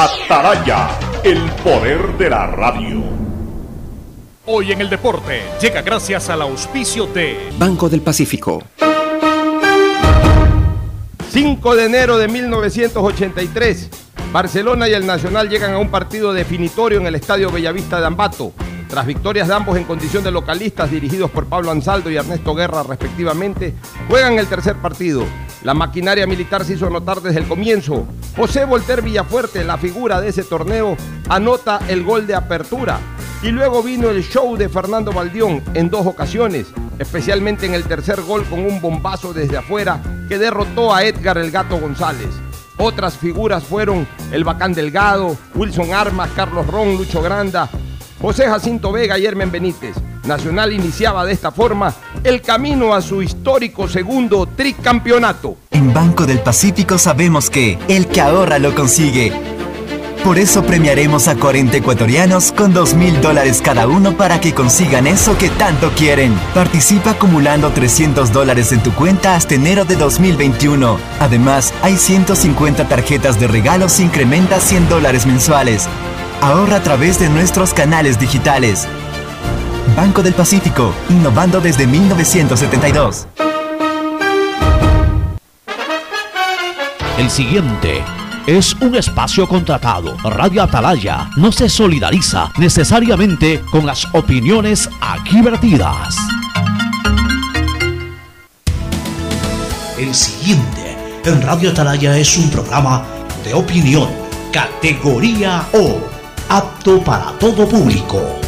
Ataraya, el poder de la radio. Hoy en el deporte llega gracias al auspicio de Banco del Pacífico. 5 de enero de 1983. Barcelona y el Nacional llegan a un partido definitorio en el Estadio Bellavista de Ambato. Tras victorias de ambos en condición de localistas dirigidos por Pablo Ansaldo y Ernesto Guerra respectivamente, juegan el tercer partido. La maquinaria militar se hizo notar desde el comienzo. José Volter Villafuerte, la figura de ese torneo, anota el gol de apertura. Y luego vino el show de Fernando Valdión en dos ocasiones, especialmente en el tercer gol con un bombazo desde afuera que derrotó a Edgar el Gato González. Otras figuras fueron el Bacán Delgado, Wilson Armas, Carlos Ron, Lucho Granda, José Jacinto Vega y Hermen Benítez. Nacional iniciaba de esta forma el camino a su histórico segundo tricampeonato. En Banco del Pacífico sabemos que el que ahorra lo consigue. Por eso premiaremos a 40 ecuatorianos con 2 mil dólares cada uno para que consigan eso que tanto quieren. Participa acumulando 300 dólares en tu cuenta hasta enero de 2021. Además, hay 150 tarjetas de regalos e incrementa 100 dólares mensuales. Ahorra a través de nuestros canales digitales. Banco del Pacífico, innovando desde 1972. El siguiente es un espacio contratado. Radio Atalaya no se solidariza necesariamente con las opiniones aquí vertidas. El siguiente en Radio Atalaya es un programa de opinión, categoría O, apto para todo público.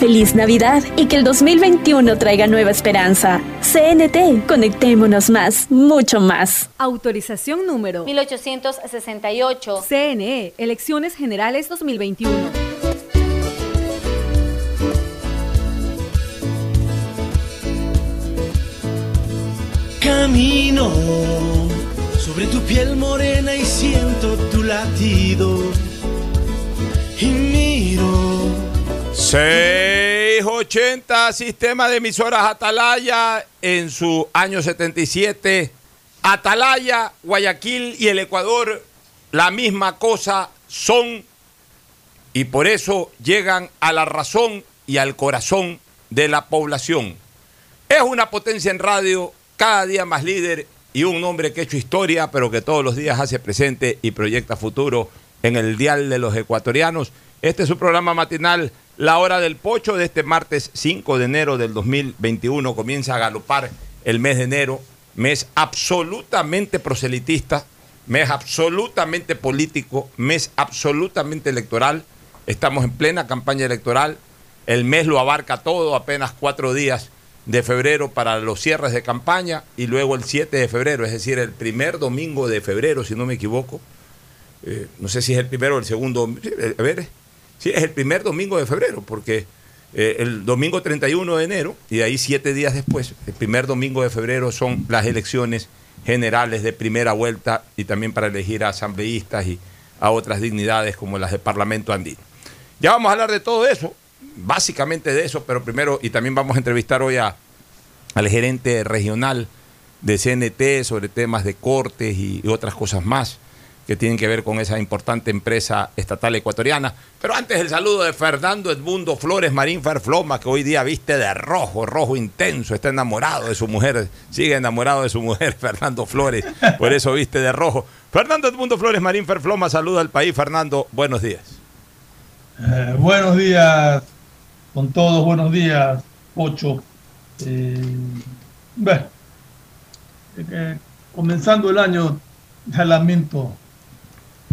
Feliz Navidad y que el 2021 traiga nueva esperanza. CNT, conectémonos más, mucho más. Autorización número 1868. CNE, Elecciones Generales 2021. Camino sobre tu piel morena y siento tu latido. Y miro 680 Sistema de Emisoras Atalaya en su año 77. Atalaya, Guayaquil y el Ecuador, la misma cosa son y por eso llegan a la razón y al corazón de la población. Es una potencia en radio, cada día más líder y un hombre que ha hecho historia, pero que todos los días hace presente y proyecta futuro en el dial de los ecuatorianos. Este es su programa matinal, La Hora del Pocho, de este martes 5 de enero del 2021. Comienza a galopar el mes de enero, mes absolutamente proselitista, mes absolutamente político, mes absolutamente electoral. Estamos en plena campaña electoral, el mes lo abarca todo, apenas cuatro días de febrero para los cierres de campaña y luego el 7 de febrero, es decir, el primer domingo de febrero, si no me equivoco. Eh, no sé si es el primero o el segundo. Eh, a ver, sí, es el primer domingo de febrero, porque eh, el domingo 31 de enero y de ahí siete días después, el primer domingo de febrero son las elecciones generales de primera vuelta y también para elegir a asambleístas y a otras dignidades como las del Parlamento andino. Ya vamos a hablar de todo eso, básicamente de eso, pero primero, y también vamos a entrevistar hoy a, al gerente regional de CNT sobre temas de cortes y, y otras cosas más que tienen que ver con esa importante empresa estatal ecuatoriana. Pero antes el saludo de Fernando Edmundo Flores Marín Ferfloma, que hoy día viste de rojo, rojo intenso, está enamorado de su mujer, sigue enamorado de su mujer, Fernando Flores, por eso viste de rojo. Fernando Edmundo Flores Marín Ferfloma, saluda al país. Fernando, buenos días. Eh, buenos días con todos, buenos días, Ocho. Eh, bueno, eh, comenzando el año, ya lamento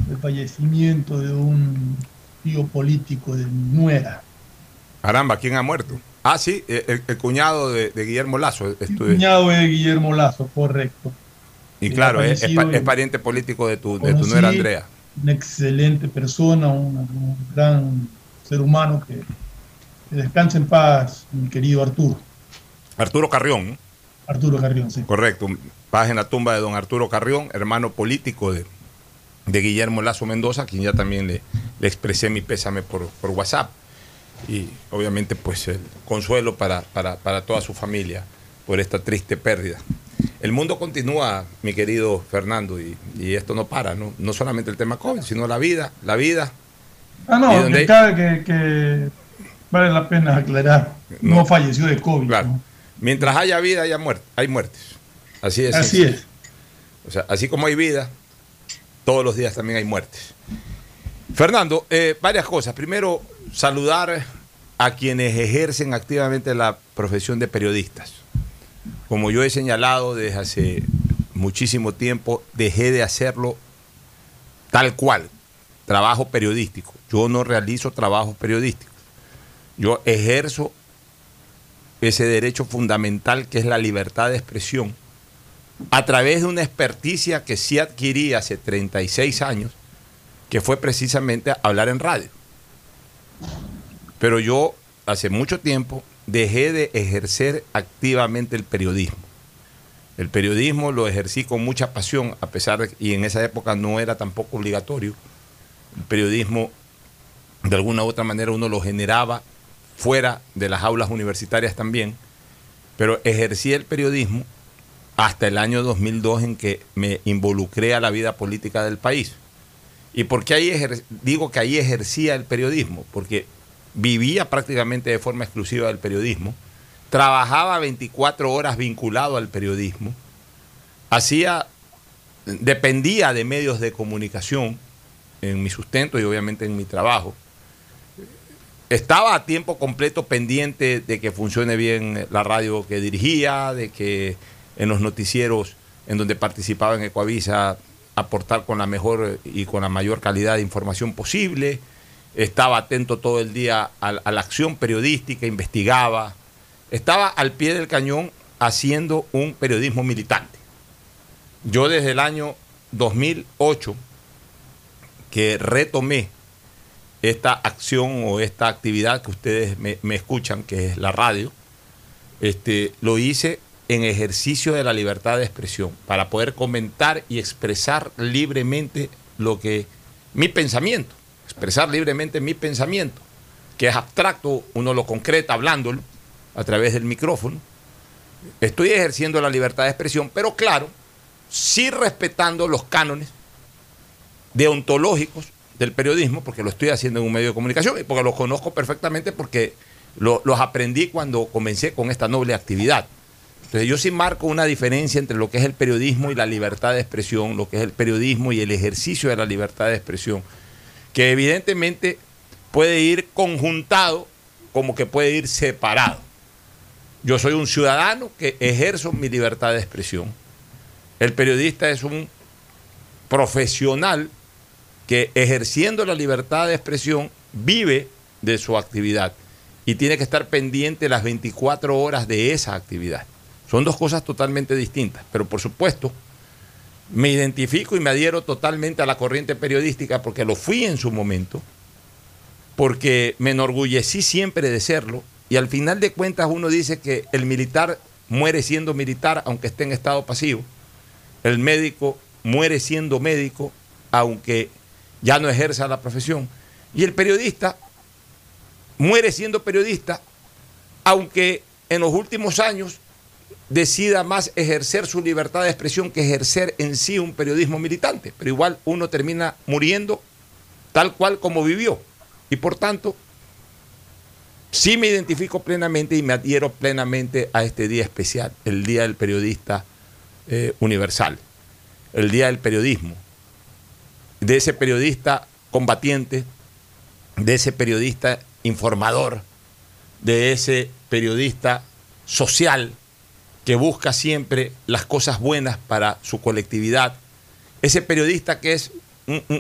el fallecimiento de un tío político de mi nuera. Caramba, ¿quién ha muerto? Ah, sí, el, el cuñado de, de, Guillermo Lazo. El cuñado de Guillermo Lazo, correcto. Y claro, es, es, es, pariente político de tu, de tu nuera Andrea. Una excelente persona, un, un gran ser humano que, que descanse en paz, mi querido Arturo. Arturo Carrión. Arturo Carrión, sí. Correcto. Paz en la tumba de don Arturo Carrión, hermano político de, de Guillermo Lazo Mendoza, a quien ya también le, le expresé mi pésame por, por, WhatsApp. Y obviamente pues el consuelo para, para, para, toda su familia por esta triste pérdida. El mundo continúa, mi querido Fernando, y, y esto no para, ¿no? No solamente el tema COVID, sino la vida, la vida. Ah, no, donde... que, cabe que, que, vale la pena aclarar, no, no falleció de COVID. Claro. ¿no? Mientras haya vida, haya muerte, hay muertes. Así es. Así es. O sea, así como hay vida, todos los días también hay muertes. Fernando, eh, varias cosas. Primero, saludar a quienes ejercen activamente la profesión de periodistas. Como yo he señalado desde hace muchísimo tiempo, dejé de hacerlo tal cual, trabajo periodístico. Yo no realizo trabajos periodísticos. Yo ejerzo ese derecho fundamental que es la libertad de expresión a través de una experticia que sí adquirí hace 36 años, que fue precisamente hablar en radio. Pero yo hace mucho tiempo dejé de ejercer activamente el periodismo. El periodismo lo ejercí con mucha pasión, a pesar de y en esa época no era tampoco obligatorio. El periodismo, de alguna u otra manera, uno lo generaba fuera de las aulas universitarias también, pero ejercí el periodismo hasta el año 2002 en que me involucré a la vida política del país. ¿Y por qué ahí digo que ahí ejercía el periodismo? Porque vivía prácticamente de forma exclusiva del periodismo, trabajaba 24 horas vinculado al periodismo, hacía, dependía de medios de comunicación en mi sustento y obviamente en mi trabajo. Estaba a tiempo completo pendiente de que funcione bien la radio que dirigía, de que en los noticieros en donde participaba en Ecoavisa aportar con la mejor y con la mayor calidad de información posible. Estaba atento todo el día a, a la acción periodística, investigaba. Estaba al pie del cañón haciendo un periodismo militante. Yo desde el año 2008 que retomé esta acción o esta actividad que ustedes me, me escuchan, que es la radio, este, lo hice en ejercicio de la libertad de expresión, para poder comentar y expresar libremente lo que mi pensamiento, expresar libremente mi pensamiento, que es abstracto, uno lo concreta hablándolo a través del micrófono. Estoy ejerciendo la libertad de expresión, pero claro, sí respetando los cánones deontológicos del periodismo, porque lo estoy haciendo en un medio de comunicación y porque los conozco perfectamente porque lo, los aprendí cuando comencé con esta noble actividad. Entonces yo sí marco una diferencia entre lo que es el periodismo y la libertad de expresión, lo que es el periodismo y el ejercicio de la libertad de expresión, que evidentemente puede ir conjuntado como que puede ir separado. Yo soy un ciudadano que ejerzo mi libertad de expresión. El periodista es un profesional que ejerciendo la libertad de expresión vive de su actividad. y tiene que estar pendiente las 24 horas de esa actividad. Son dos cosas totalmente distintas, pero por supuesto me identifico y me adhiero totalmente a la corriente periodística porque lo fui en su momento, porque me enorgullecí siempre de serlo y al final de cuentas uno dice que el militar muere siendo militar aunque esté en estado pasivo, el médico muere siendo médico aunque ya no ejerza la profesión y el periodista muere siendo periodista aunque en los últimos años decida más ejercer su libertad de expresión que ejercer en sí un periodismo militante. Pero igual uno termina muriendo tal cual como vivió. Y por tanto, sí me identifico plenamente y me adhiero plenamente a este día especial, el Día del Periodista eh, Universal, el Día del Periodismo, de ese periodista combatiente, de ese periodista informador, de ese periodista social que busca siempre las cosas buenas para su colectividad, ese periodista que es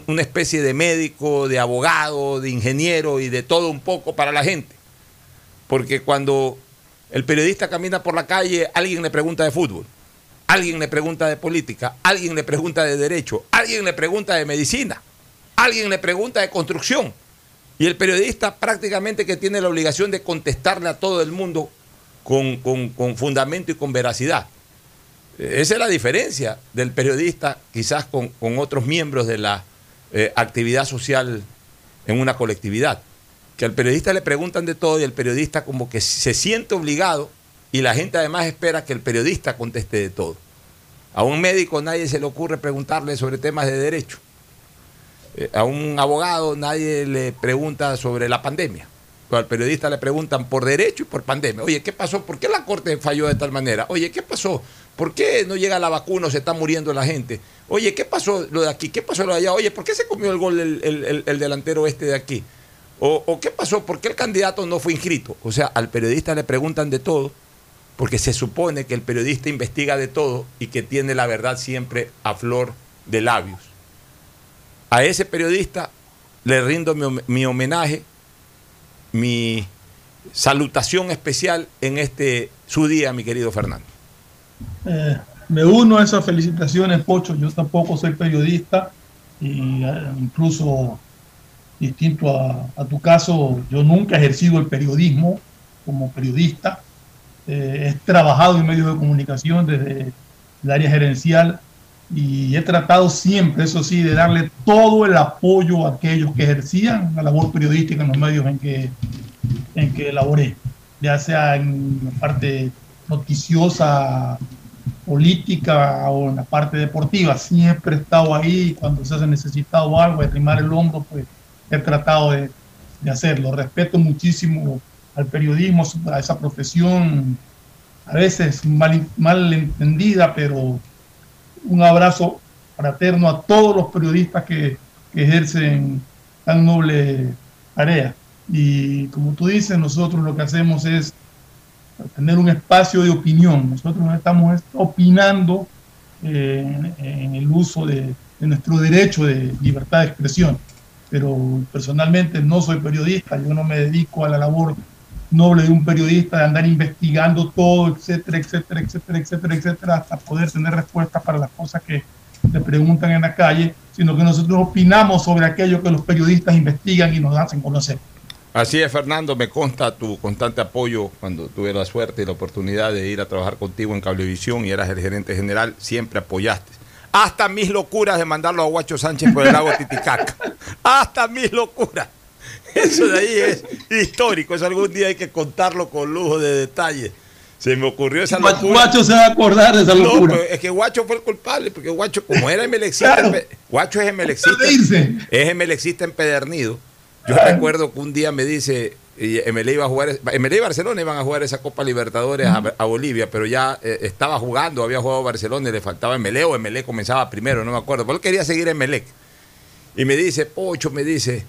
una especie de médico, de abogado, de ingeniero y de todo un poco para la gente. Porque cuando el periodista camina por la calle, alguien le pregunta de fútbol, alguien le pregunta de política, alguien le pregunta de derecho, alguien le pregunta de medicina, alguien le pregunta de construcción. Y el periodista prácticamente que tiene la obligación de contestarle a todo el mundo con, fundamento y con veracidad. Esa es la diferencia del periodista quizás con, otros miembros de la eh, actividad social en una colectividad. Que al periodista le preguntan de todo y el periodista como que se siente obligado y la gente además espera que el periodista conteste de todo. A un médico nadie se le ocurre preguntarle sobre temas de derecho. Eh, a un abogado nadie le pregunta sobre la pandemia. Al periodista le preguntan por derecho y por pandemia. Oye, ¿qué pasó? ¿Por qué la Corte falló de tal manera? Oye, ¿qué pasó? ¿Por qué no llega la vacuna o se está muriendo la gente? Oye, ¿qué pasó lo de aquí? ¿Qué pasó lo de allá? Oye, ¿por qué se comió el gol el, delantero este de aquí? O, o, qué pasó? ¿Por qué el candidato no fue inscrito? O sea, al periodista le preguntan de todo, porque se supone que el periodista investiga de todo y que tiene la verdad siempre a flor de labios. A ese periodista le rindo mi, homenaje, mi salutación especial en este su día, mi querido Fernando. Eh, me uno a esas felicitaciones, Pocho. Yo tampoco soy periodista y eh, incluso distinto a, tu caso, yo nunca he ejercido el periodismo como periodista. Eh, he trabajado en medios de comunicación desde el área gerencial y he tratado siempre, eso sí, de darle todo el apoyo a aquellos que ejercían la labor periodística en los medios en que, en que elaboré, ya sea en la parte noticiosa, política o en la parte deportiva. Siempre he estado ahí cuando se ha necesitado algo, de trimar el hombro, pues he tratado de, de hacerlo. Respeto muchísimo al periodismo, a esa profesión, a veces mal, mal entendida, pero un abrazo fraterno a todos los periodistas que, ejercen tan noble tarea. Y como tú dices, nosotros lo que hacemos es tener un espacio de opinión. Nosotros no estamos opinando eh, en, el uso de, nuestro derecho de libertad de expresión. Pero personalmente no soy periodista, yo no me dedico a la labor noble de un periodista de andar investigando todo, etcétera, etcétera, etcétera, etcétera, etcétera, hasta poder tener respuestas para las cosas que le preguntan en la calle, sino que nosotros opinamos sobre aquello que los periodistas investigan y nos hacen conocer. Así es, Fernando, me consta tu constante apoyo cuando tuve la suerte y la oportunidad de ir a trabajar contigo en Cablevisión y eras el gerente general, siempre apoyaste. Hasta mis locuras de mandarlo a Guacho Sánchez por el lago Titicaca. Hasta mis locuras. Eso de ahí es histórico, eso algún día hay que contarlo con lujo de detalle. Se me ocurrió esa locura. Guacho se va a acordar de esa locura. es que Guacho fue el culpable, porque Guacho, como era emelexista, Guacho es emelexista, es emelexista empedernido. Yo recuerdo que un día me dice, MLE iba a jugar, MLE y Barcelona iban a jugar esa Copa Libertadores a, Bolivia, pero ya eh, estaba jugando, había jugado Barcelona y le faltaba MLE o MLE comenzaba primero, no me acuerdo, pero él quería seguir Melec. Y me dice, Pocho, me dice,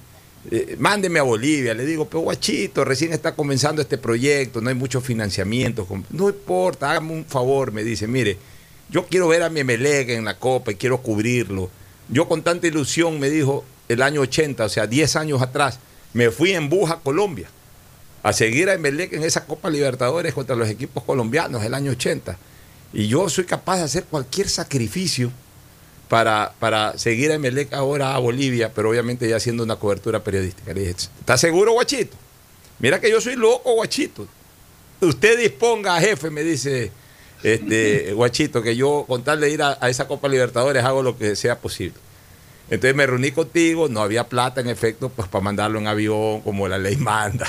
eh, mándeme a Bolivia. Le digo, pero guachito, recién está comenzando este proyecto, no hay mucho financiamiento. No importa, hágame un favor, me dice, mire, yo quiero ver a mi Emelec en la Copa y quiero cubrirlo. Yo con tanta ilusión, me dijo, el año 80, o sea, 10 años atrás, me fui en Buja, Colombia, a seguir a Emelec en esa Copa Libertadores contra los equipos colombianos el año 80. Y yo soy capaz de hacer cualquier sacrificio para, para seguir a Emelec ahora a Bolivia, pero obviamente ya haciendo una cobertura periodística. Le dije, ¿estás seguro, guachito? Mira que yo soy loco, guachito. Usted disponga, jefe, me dice este, guachito, que yo con tal de ir a, a esa Copa Libertadores hago lo que sea posible. Entonces me reuní contigo, no había plata en efecto, pues para mandarlo en avión, como la ley manda.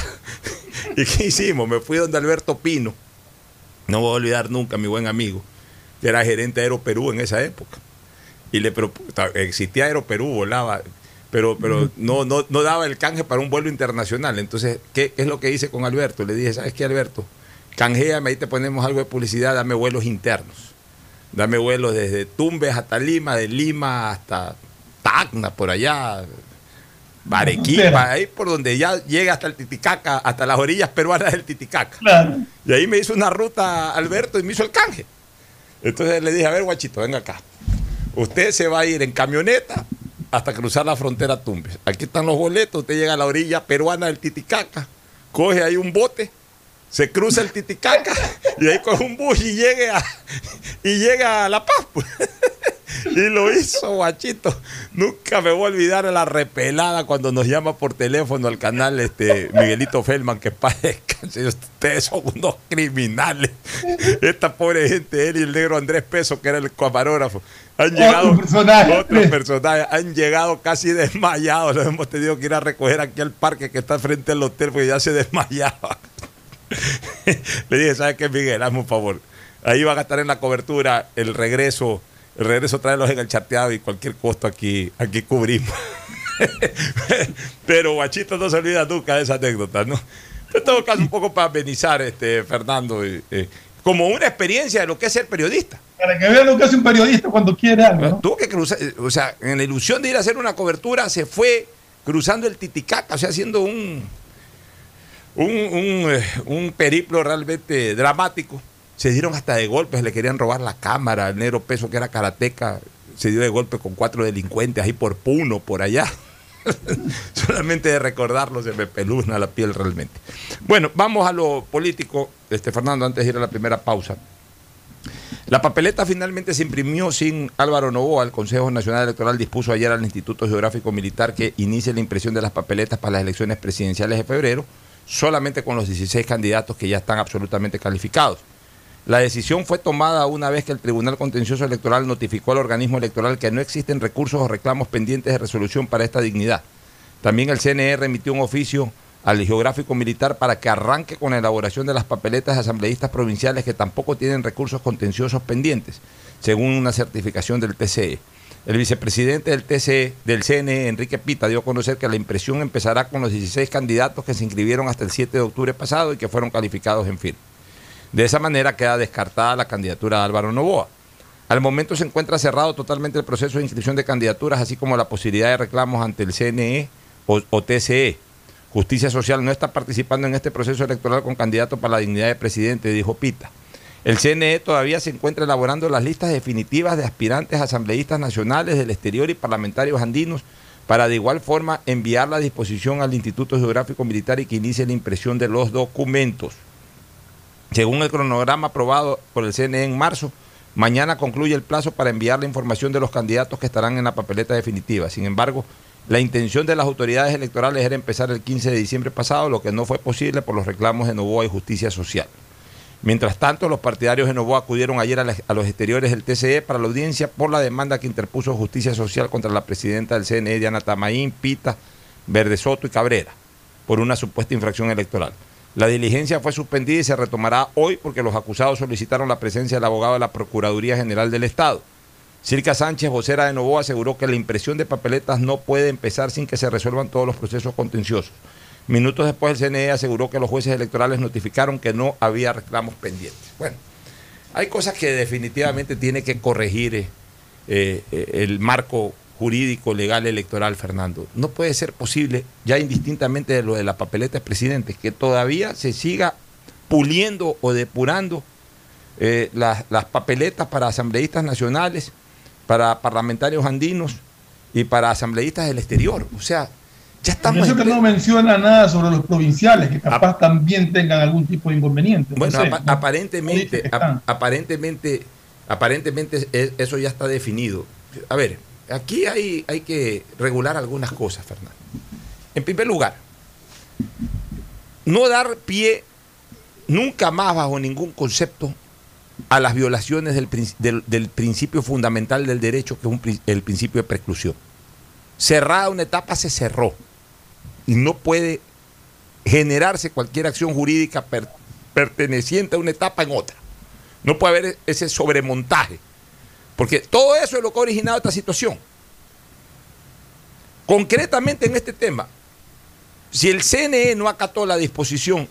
¿Y qué hicimos? Me fui donde Alberto Pino, no voy a olvidar nunca mi buen amigo, que era gerente de Aeroperú en esa época. Y le existía Aeroperú, volaba, pero, pero no, no, no daba el canje para un vuelo internacional. Entonces, ¿qué, qué es lo que hice con Alberto? Le dije, ¿sabes qué, Alberto? Canjeame, ahí te ponemos algo de publicidad, dame vuelos internos. Dame vuelos desde Tumbes hasta Lima, de Lima hasta Tacna, por allá, Arequipa, ahí por donde ya llega hasta el Titicaca, hasta las orillas peruanas del Titicaca. Y ahí me hizo una ruta Alberto y me hizo el canje. Entonces le dije, a ver, guachito, venga acá. Usted se va a ir en camioneta hasta cruzar la frontera Tumbes. Aquí están los boletos, usted llega a la orilla peruana del Titicaca, coge ahí un bote, se cruza el Titicaca y ahí coge un bus y llega a, y llega a La Paz. pues. Y lo hizo, guachito. Nunca me voy a olvidar la repelada cuando nos llama por teléfono al canal este Miguelito Feldman, que padezca. Ustedes son unos criminales. Esta pobre gente, él y el negro Andrés Peso, que era el camarógrafo, han llegado. Otros personajes. Han llegado casi desmayados. Los hemos tenido que ir a recoger aquí al parque que está frente al hotel porque ya se desmayaba. Le dije, ¿sabes qué, Miguel? Hazme un favor. Ahí van a estar en la cobertura el regreso regreso tráelos en el charteado y cualquier costo aquí, aquí cubrimos. Pero Guachito no se olvida nunca de esa anécdota, ¿no? En todo caso, un poco para amenizar, este, Fernando, eh, eh, como una experiencia de lo que es ser periodista. Para que vean lo que hace un periodista cuando quiere algo. ¿no? Tuvo que cruzar, eh, o sea, en la ilusión de ir a hacer una cobertura, se fue cruzando el Titicaca, o sea, haciendo un, un, un, eh, un periplo realmente dramático se dieron hasta de golpes, le querían robar la cámara, el negro peso que era karateca, se dio de golpe con cuatro delincuentes ahí por Puno, por allá. Solamente de recordarlo se me peluzna la piel realmente. Bueno, vamos a lo político, este Fernando, antes de ir a la primera pausa. La papeleta finalmente se imprimió sin Álvaro Novoa. El Consejo Nacional Electoral dispuso ayer al Instituto Geográfico Militar que inicie la impresión de las papeletas para las elecciones presidenciales de febrero, solamente con los 16 candidatos que ya están absolutamente calificados. La decisión fue tomada una vez que el Tribunal Contencioso Electoral notificó al organismo electoral que no existen recursos o reclamos pendientes de resolución para esta dignidad. También el CNE remitió un oficio al geográfico militar para que arranque con la elaboración de las papeletas de asambleístas provinciales que tampoco tienen recursos contenciosos pendientes, según una certificación del TCE. El vicepresidente del TCE, del CNE, Enrique Pita, dio a conocer que la impresión empezará con los 16 candidatos que se inscribieron hasta el 7 de octubre pasado y que fueron calificados en firme. De esa manera queda descartada la candidatura de Álvaro Novoa. Al momento se encuentra cerrado totalmente el proceso de inscripción de candidaturas, así como la posibilidad de reclamos ante el CNE o, o TCE. Justicia Social no está participando en este proceso electoral con candidato para la dignidad de presidente, dijo Pita. El CNE todavía se encuentra elaborando las listas definitivas de aspirantes asambleístas nacionales del exterior y parlamentarios andinos para de igual forma enviar la disposición al Instituto Geográfico Militar y que inicie la impresión de los documentos. Según el cronograma aprobado por el CNE en marzo, mañana concluye el plazo para enviar la información de los candidatos que estarán en la papeleta definitiva. Sin embargo, la intención de las autoridades electorales era empezar el 15 de diciembre pasado, lo que no fue posible por los reclamos de Novoa y Justicia Social. Mientras tanto, los partidarios de Novoa acudieron ayer a, los exteriores del TCE para la audiencia por la demanda que interpuso Justicia Social contra la presidenta del CNE, Diana Tamaín, Pita, Verde Soto y Cabrera, por una supuesta infracción electoral. La diligencia fue suspendida y se retomará hoy porque los acusados solicitaron la presencia del abogado de la Procuraduría General del Estado. Circa Sánchez, vocera de Novoa, aseguró que la impresión de papeletas no puede empezar sin que se resuelvan todos los procesos contenciosos. Minutos después, el CNE aseguró que los jueces electorales notificaron que no había reclamos pendientes. Bueno, hay cosas que definitivamente tiene que corregir eh, eh, el marco jurídico, legal, electoral, Fernando. No puede ser posible, ya indistintamente de lo de la papeleta de presidente, que todavía se siga puliendo o depurando eh, las, las papeletas para asambleístas nacionales, para parlamentarios andinos y para asambleístas del exterior. O sea, Ya estamos. Eso que no menciona nada sobre los provinciales, que capaz también tengan algún tipo de inconveniente. Bueno, aparentemente, aparentemente, aparentemente e, eso ya está definido. A ver, aquí hay, hay que regular algunas cosas, Fernando. En primer lugar, no dar pie nunca más bajo ningún concepto a las violaciones del, del, principio fundamental del derecho, que es el principio de preclusión. Cerrada una etapa, se cerró. Y no puede generarse cualquier acción jurídica perteneciente a una etapa en otra. No puede haber ese sobremontaje. Porque todo eso es lo que ha originado esta situación. Concretamente en este tema, si el CNE no acató la disposición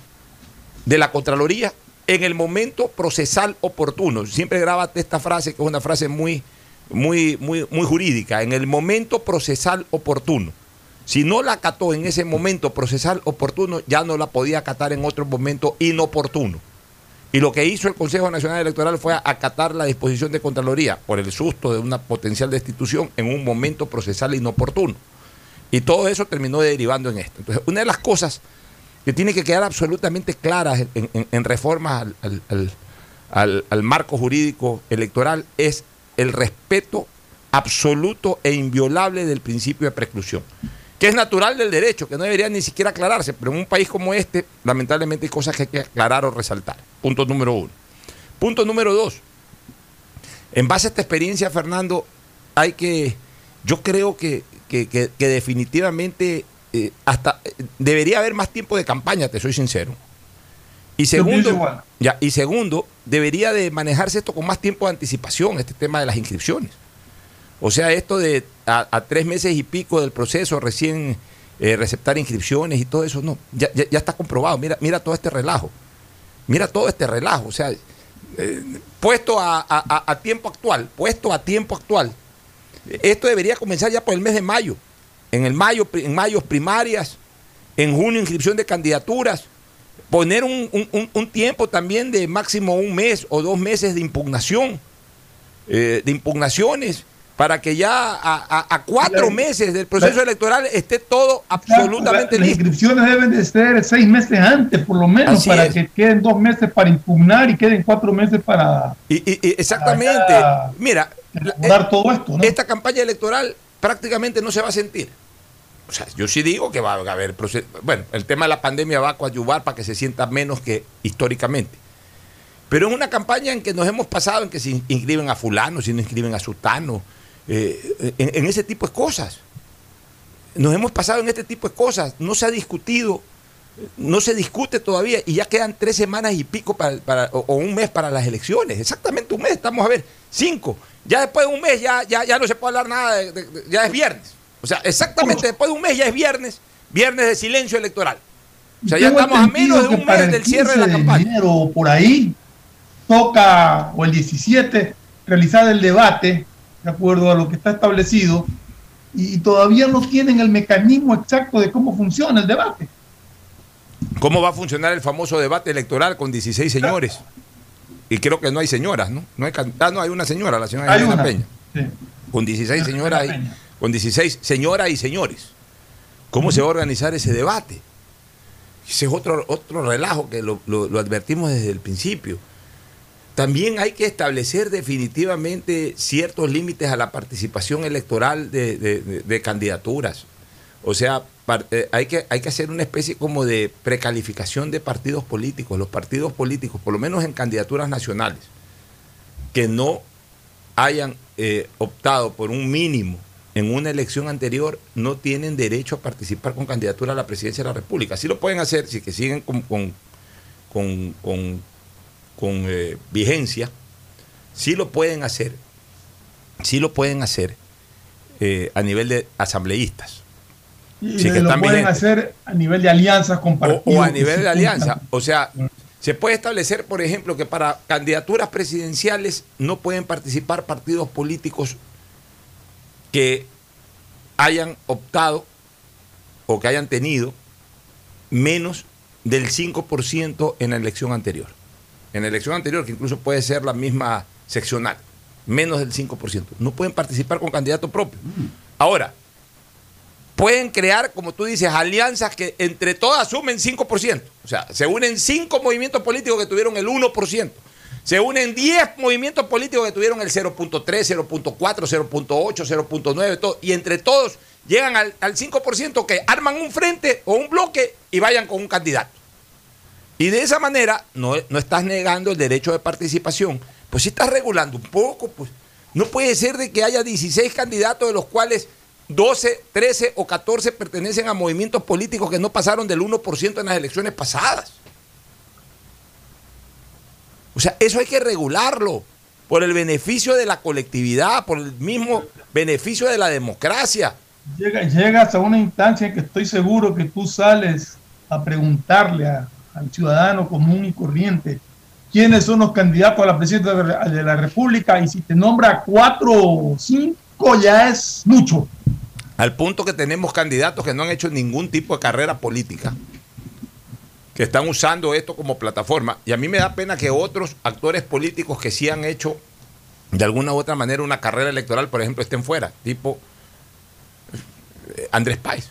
de la Contraloría en el momento procesal oportuno, siempre grábate esta frase que es una frase muy, muy, muy, muy jurídica, en el momento procesal oportuno. Si no la acató en ese momento procesal oportuno, ya no la podía acatar en otro momento inoportuno. Y lo que hizo el Consejo Nacional Electoral fue acatar la disposición de Contraloría por el susto de una potencial destitución en un momento procesal inoportuno. Y todo eso terminó derivando en esto. Entonces, una de las cosas que tiene que quedar absolutamente claras en, reformas al, al marco jurídico electoral es el respeto absoluto e inviolable del principio de preclusión, que es natural del derecho, que no debería ni siquiera aclararse, pero en un país como este, lamentablemente hay cosas que hay que aclarar o resaltar. Punto número uno. Punto número dos. En base a esta experiencia, Fernando, hay que, yo creo que que, definitivamente eh, hasta eh, debería haber más tiempo de campaña, te soy sincero. Y segundo, ya, y segundo, debería de manejarse esto con más tiempo de anticipación, este tema de las inscripciones. O sea, esto de a, tres meses y pico del proceso recién eh, receptar inscripciones y todo eso, no, ya, ya, está comprobado. Mira, mira todo este relajo. Mira todo este relajo. O sea, puesto a, a tiempo actual, puesto a tiempo actual, esto debería comenzar ya por el mes de mayo. En el mayo, en mayo primarias, en junio inscripción de candidaturas, poner un, tiempo también de máximo un mes o dos meses de impugnación, eh, de impugnaciones, para que ya a, cuatro meses del proceso electoral esté todo absolutamente listo. Las inscripciones deben de ser seis meses antes, por lo menos, para que queden dos meses para impugnar y queden cuatro meses para... Y, exactamente. Mira, eh, todo esto. Esta campaña electoral prácticamente no se va a sentir. O sea, yo sí digo que va a haber. Bueno, el tema de la pandemia va a coadyuvar para que se sienta menos que históricamente. Pero es una campaña en que nos hemos pasado en que se inscriben a fulano, si no inscriben a sultano, eh, en, ese tipo de cosas. Nos hemos pasado en este tipo de cosas. No se ha discutido, no se discute todavía y ya quedan tres semanas y pico para, o, un mes para las elecciones. Exactamente un mes, estamos a ver, cinco. Ya después de un mes ya, ya, ya no se puede hablar nada, ya es viernes. O sea, exactamente después de un mes ya es viernes, viernes de silencio electoral. O sea, ya estamos a menos de un mes del cierre de la campaña. O por ahí toca, o el 17, realizar el debate, de acuerdo a lo que está establecido, y todavía no tienen el mecanismo exacto de cómo funciona el debate. ¿Cómo va a funcionar el famoso debate electoral con 16 señores? Y creo que no hay señoras, ¿no? No hay, ah, no, hay una señora, la señora Elena Peña. Con 16 señoras y, con 16 señoras y señores. ¿Cómo se va a organizar ese debate? Ese es otro, otro relajo que lo, advertimos desde el principio. También hay que establecer definitivamente ciertos límites a la participación electoral de candidaturas. O sea, eh, hay que, hay que hacer una especie como de precalificación de partidos políticos. Los partidos políticos, por lo menos en candidaturas nacionales, que no hayan eh, optado por un mínimo en una elección anterior, no tienen derecho a participar con candidatura a la presidencia de la República. Sí lo pueden hacer si que siguen con, con, con, eh, vigencia, sí lo pueden hacer, sí lo pueden hacer a nivel de asambleístas Sí, que lo pueden hacer a nivel de alianzas con O, a nivel de alianza. O sea, se puede establecer, por ejemplo, que para candidaturas presidenciales no pueden participar partidos políticos que hayan optado o que hayan tenido menos del 5% en la elección anterior. En la elección anterior, que incluso puede ser la misma seccional, menos del 5%. No pueden participar con candidato propio. Ahora, pueden crear, como tú dices, alianzas que entre todas sumen 5%. O sea, se unen cinco movimientos políticos que tuvieron el 1%. Se unen 10 movimientos políticos que tuvieron el 0.3, 0.4, 0.8, 0.9, todo, y entre todos llegan al, al 5% que arman un frente o un bloque y vayan con un candidato. Y de esa manera no, no estás negando el derecho de participación, pues si estás regulando un poco, pues no puede ser de que haya 16 candidatos de los cuales 12, 13 o 14 pertenecen a movimientos políticos que no pasaron del 1% en las elecciones pasadas. O sea, eso hay que regularlo por el beneficio de la colectividad, por el mismo beneficio de la democracia. Llega, llegas a una instancia en que estoy seguro que tú sales a preguntarle a, al ciudadano común y corriente quiénes son los candidatos a la presidencia de la, República y si te nombra cuatro o cinco ya es mucho. Al punto que tenemos candidatos que no han hecho ningún tipo de carrera política, que están usando esto como plataforma. Y a mí me da pena que otros actores políticos que sí han hecho de alguna u otra manera una carrera electoral, por ejemplo, estén fuera, tipo eh, Andrés Páez.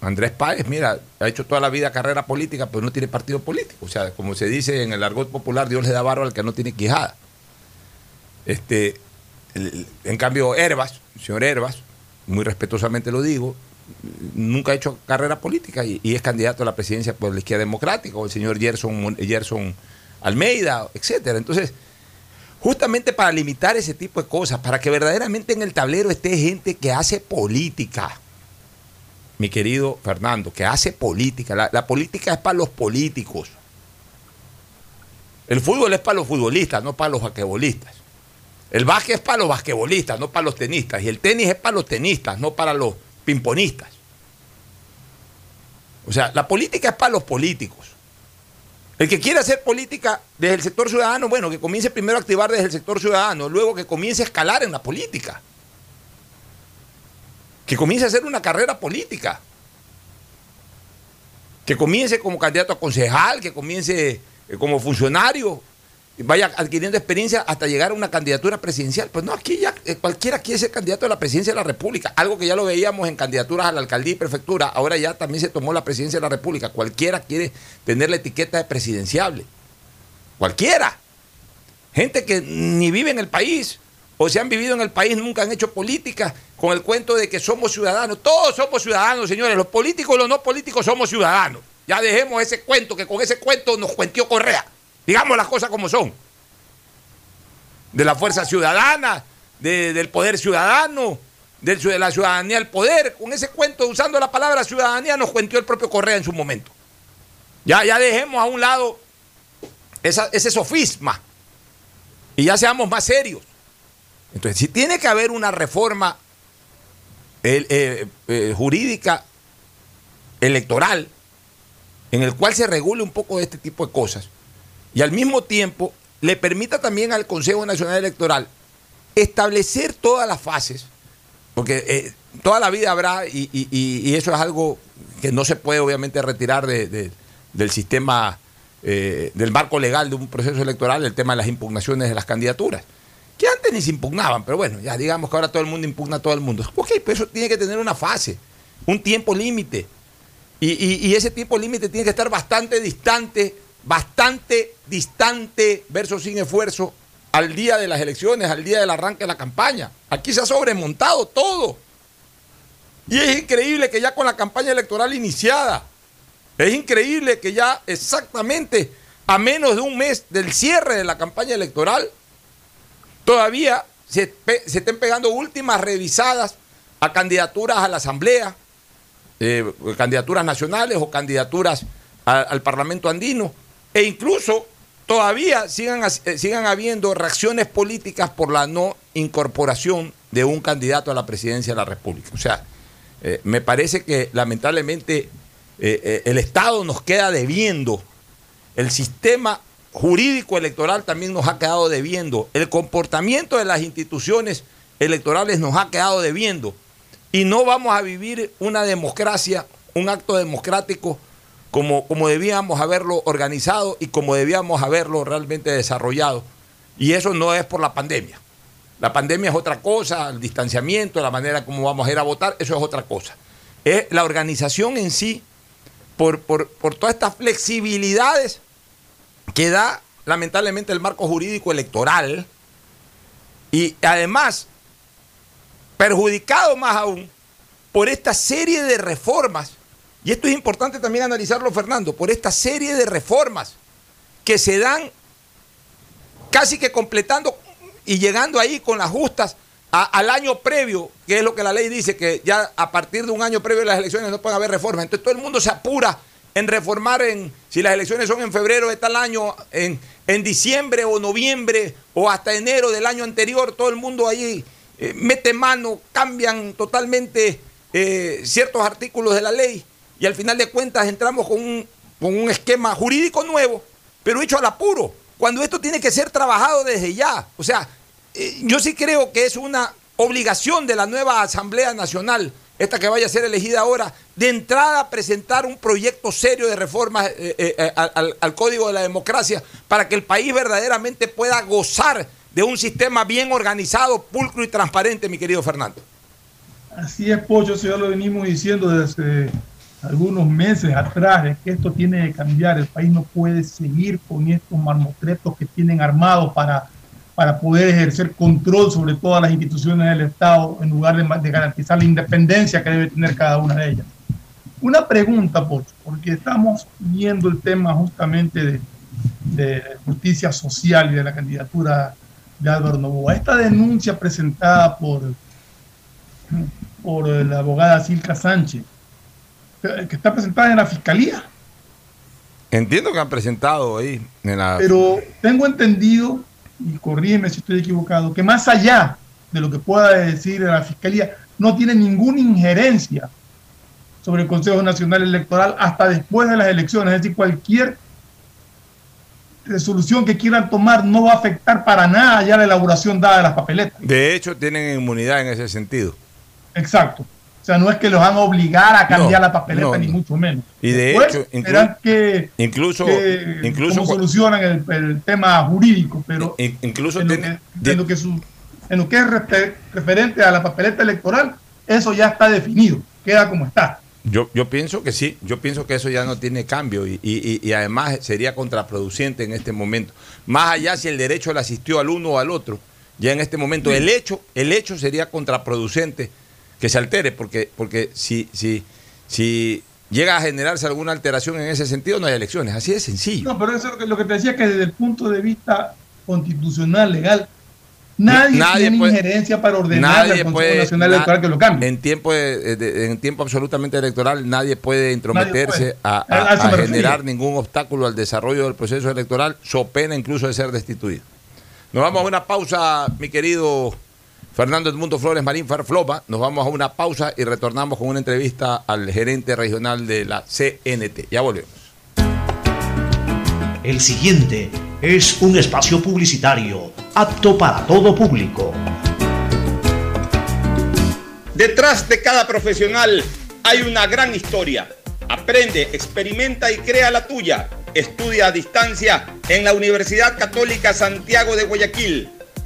Andrés Páez, mira, ha hecho toda la vida carrera política, pero no tiene partido político. O sea, como se dice en el argot popular, Dios le da barro al que no tiene quijada. Este, en cambio, Herbas, señor Herbas, muy respetuosamente lo digo, nunca ha hecho carrera política y, es candidato a la presidencia por la izquierda democrática, o el señor Gerson, Gerson Almeida, etcétera. Entonces, justamente para limitar ese tipo de cosas, para que verdaderamente en el tablero esté gente que hace política, mi querido Fernando, que hace política. La, política es para los políticos. El fútbol es para los futbolistas, no para los basquetbolistas. El básquet es para los basquetbolistas, no para los tenistas. Y el tenis es para los tenistas, no para los pimponistas. O sea, la política es para los políticos. El que quiere hacer política desde el sector ciudadano, bueno, que comience primero a activar desde el sector ciudadano, luego que comience a escalar en la política. Que comience a hacer una carrera política. Que comience como candidato a concejal, que comience eh, como funcionario, vaya adquiriendo experiencia hasta llegar a una candidatura presidencial. Pues no, aquí ya eh, cualquiera quiere ser candidato a la presidencia de la República. Algo que ya lo veíamos en candidaturas a la alcaldía y prefectura. Ahora ya también se tomó la presidencia de la República. Cualquiera quiere tener la etiqueta de presidenciable. Cualquiera. Gente que ni vive en el país o si han vivido en el país nunca han hecho política con el cuento de que somos ciudadanos. Todos somos ciudadanos, señores. Los políticos y los no políticos somos ciudadanos. Ya dejemos ese cuento, que con ese cuento nos cuentió Correa. Digamos las cosas como son. De la fuerza ciudadana, de- del poder ciudadano, de la ciudadanía al poder. Con ese cuento, usando la palabra ciudadanía, nos cuentió el propio Correa en su momento. Ya, ya dejemos a un lado ese sofisma y ya seamos más serios. Entonces, si tiene que haber una reforma eh, eh, jurídica electoral en el cual se regule un poco de este tipo de cosas y al mismo tiempo le permita también al Consejo Nacional Electoral establecer todas las fases, porque eh, toda la vida habrá, y, eso es algo que no se puede obviamente retirar de- de- del sistema, del marco legal de un proceso electoral, el tema de las impugnaciones de las candidaturas que antes ni se impugnaban, pero bueno, ya digamos que ahora todo el mundo impugna a todo el mundo. Ok, pero eso tiene que tener una fase, un tiempo límite. Y, y- ese tiempo límite tiene que estar bastante distante, bastante distante, verso sin esfuerzo, al día de las elecciones, al día del arranque de la campaña. Aquí se ha sobremontado todo. Y es increíble que ya con la campaña electoral iniciada, es increíble que ya exactamente a menos de un mes del cierre de la campaña electoral, todavía se, estén pegando últimas revisadas a candidaturas a la Asamblea, eh, candidaturas nacionales o candidaturas al Parlamento andino, e incluso todavía sigan, eh, sigan habiendo reacciones políticas por la no incorporación de un candidato a la presidencia de la República. O sea, eh, me parece que lamentablemente el Estado nos queda debiendo, el sistema jurídico electoral también nos ha quedado debiendo, el comportamiento de las instituciones electorales nos ha quedado debiendo y no vamos a vivir una democracia, un acto democrático como, como debíamos haberlo organizado y como debíamos haberlo realmente desarrollado. Y eso no es por la pandemia. La pandemia es otra cosa, el distanciamiento, la manera como vamos a ir a votar, eso es otra cosa. es la organización en sí, por, por, por todas estas flexibilidades que da lamentablemente el marco jurídico electoral y además perjudicado más aún por esta serie de reformas, y esto es importante también analizarlo Fernando, por esta serie de reformas que se dan casi que completando y llegando ahí con las justas al año previo, que es lo que la ley dice, que ya a partir de un año previo de las elecciones no pueden haber reformas. Entonces todo el mundo se apura en reformar en, si las elecciones son en febrero de tal año, en, en diciembre o noviembre o hasta enero del año anterior, todo el mundo ahí eh, mete mano, cambian totalmente eh, ciertos artículos de la ley y al final de cuentas entramos con un, con un esquema jurídico nuevo, pero hecho al apuro, cuando esto tiene que ser trabajado desde ya. O sea, eh, yo sí creo que es una obligación de la nueva Asamblea Nacional, esta que vaya a ser elegida ahora, de entrada presentar un proyecto serio de reformas eh, eh, eh, al, Código de la Democracia para que el país verdaderamente pueda gozar de un sistema bien organizado, pulcro y transparente, mi querido Fernando. Así es, Pocho, eso ya lo venimos diciendo desde algunos meses atrás, de que esto tiene que cambiar. El país no puede seguir con estos marmotretos que tienen armados para, para poder ejercer control sobre todas las instituciones del Estado en lugar de, garantizar la independencia que debe tener cada una de ellas. Una pregunta, Pocho, porque estamos viendo el tema justamente de, de justicia social y de la candidatura de Álvaro Novoa. Esta denuncia presentada por por la abogada Silka Sánchez, que que está presentada en la fiscalía. Entiendo que han presentado ahí en la... Pero tengo entendido, y corrígeme si estoy equivocado, que más allá de lo que pueda decir la fiscalía, no tiene ninguna injerencia sobre el Consejo Nacional Electoral hasta después de las elecciones. Es decir, cualquier resolución que quieran tomar no va a afectar para nada ya la elaboración dada de las papeletas. De hecho, tienen inmunidad en ese sentido. Exacto. O sea, no es que los van a obligar a cambiar No, la papeleta, no, ni mucho menos. Y de Después hecho, inclu- verán que, incluso, que incluso, cómo solucionan el, el tema jurídico, pero in- incluso en lo, que, en lo que su- en lo que es refe- referente a la papeleta electoral, eso ya está definido, queda como está. Yo, yo pienso que sí, yo pienso que eso ya no tiene cambio y, y- y- y además sería contraproducente en este momento. Más allá si el derecho le asistió al uno o al otro, ya en este momento el hecho, el hecho sería contraproducente que se altere, porque, porque si, si, si llega a generarse alguna alteración en ese sentido, no hay elecciones. Así de sencillo. No, pero eso es lo que, lo que te decía que desde el punto de vista constitucional, legal, nadie, Nadie tiene puede- injerencia para ordenar al Consejo puede, Nacional na- Electoral que lo cambie. En tiempo, de- de- en tiempo absolutamente electoral, nadie puede intrometerse puede. a, A- generar ningún obstáculo al desarrollo del proceso electoral, so pena incluso de ser destituido. Nos vamos a una pausa, mi querido Fernando Edmundo Flores Marín Farfloma. Nos vamos a una pausa y retornamos con una entrevista al gerente regional de la CNT. Ya volvemos. El siguiente es un espacio publicitario apto para todo público. Detrás de cada profesional hay una gran historia. Aprende, experimenta y crea la tuya. Estudia a distancia en la Universidad Católica Santiago de Guayaquil.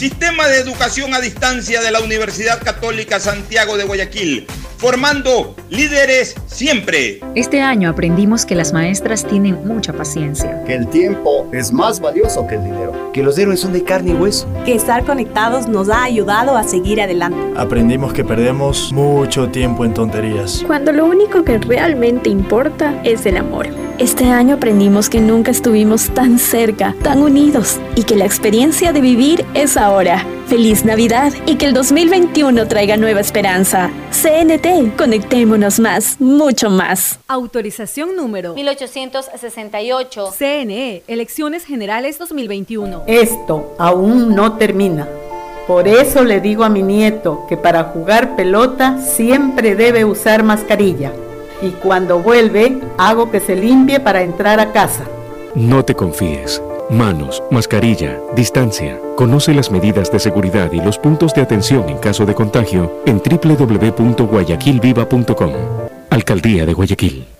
Sistema de educación a distancia de la Universidad Católica Santiago de Guayaquil, formando líderes siempre. Este año aprendimos que las maestras tienen mucha paciencia. Que el tiempo es más valioso que el dinero. Que los héroes son de carne y hueso. Que estar conectados nos ha ayudado a seguir adelante. Aprendimos que perdemos mucho tiempo en tonterías. Cuando lo único que realmente importa es el amor. Este año aprendimos que nunca estuvimos tan cerca, tan unidos y que la experiencia de vivir es ahora. Feliz Navidad y que el 2021 traiga nueva esperanza. CNT, conectémonos más, mucho más. Autorización número 1868. CNE, Elecciones Generales 2021. Esto aún no termina. Por eso le digo a mi nieto que para jugar pelota siempre debe usar mascarilla. Y cuando vuelve, hago que se limpie para entrar a casa. No te confíes. Manos, mascarilla, distancia. Conoce las medidas de seguridad y los puntos de atención en caso de contagio en www.guayaquilviva.com. Alcaldía de Guayaquil.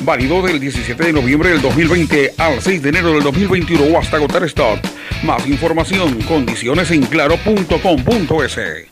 Válido del 17 de noviembre del 2020 al 6 de enero del 2021 o hasta agotar stock. Más información, condiciones en claro.com.es.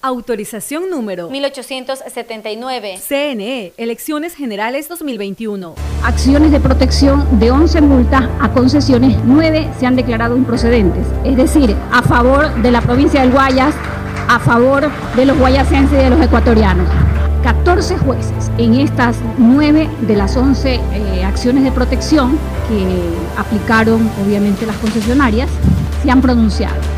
Autorización número 1879. CNE, Elecciones Generales 2021. Acciones de protección de 11 multas a concesiones, 9 se han declarado improcedentes. Es decir, a favor de la provincia del Guayas, a favor de los guayasenses y de los ecuatorianos. 14 jueces en estas 9 de las 11 eh, acciones de protección que aplicaron obviamente las concesionarias se han pronunciado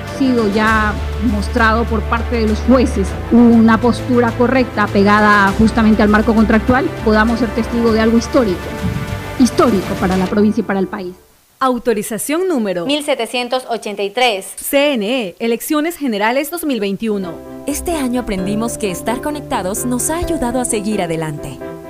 sido ya mostrado por parte de los jueces una postura correcta pegada justamente al marco contractual, podamos ser testigos de algo histórico, histórico para la provincia y para el país. Autorización número 1783. CNE, Elecciones Generales 2021. Este año aprendimos que estar conectados nos ha ayudado a seguir adelante.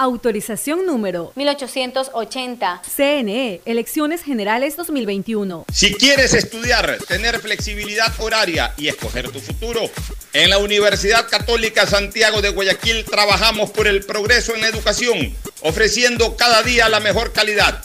Autorización número 1880. CNE, Elecciones Generales 2021. Si quieres estudiar, tener flexibilidad horaria y escoger tu futuro, en la Universidad Católica Santiago de Guayaquil trabajamos por el progreso en la educación, ofreciendo cada día la mejor calidad.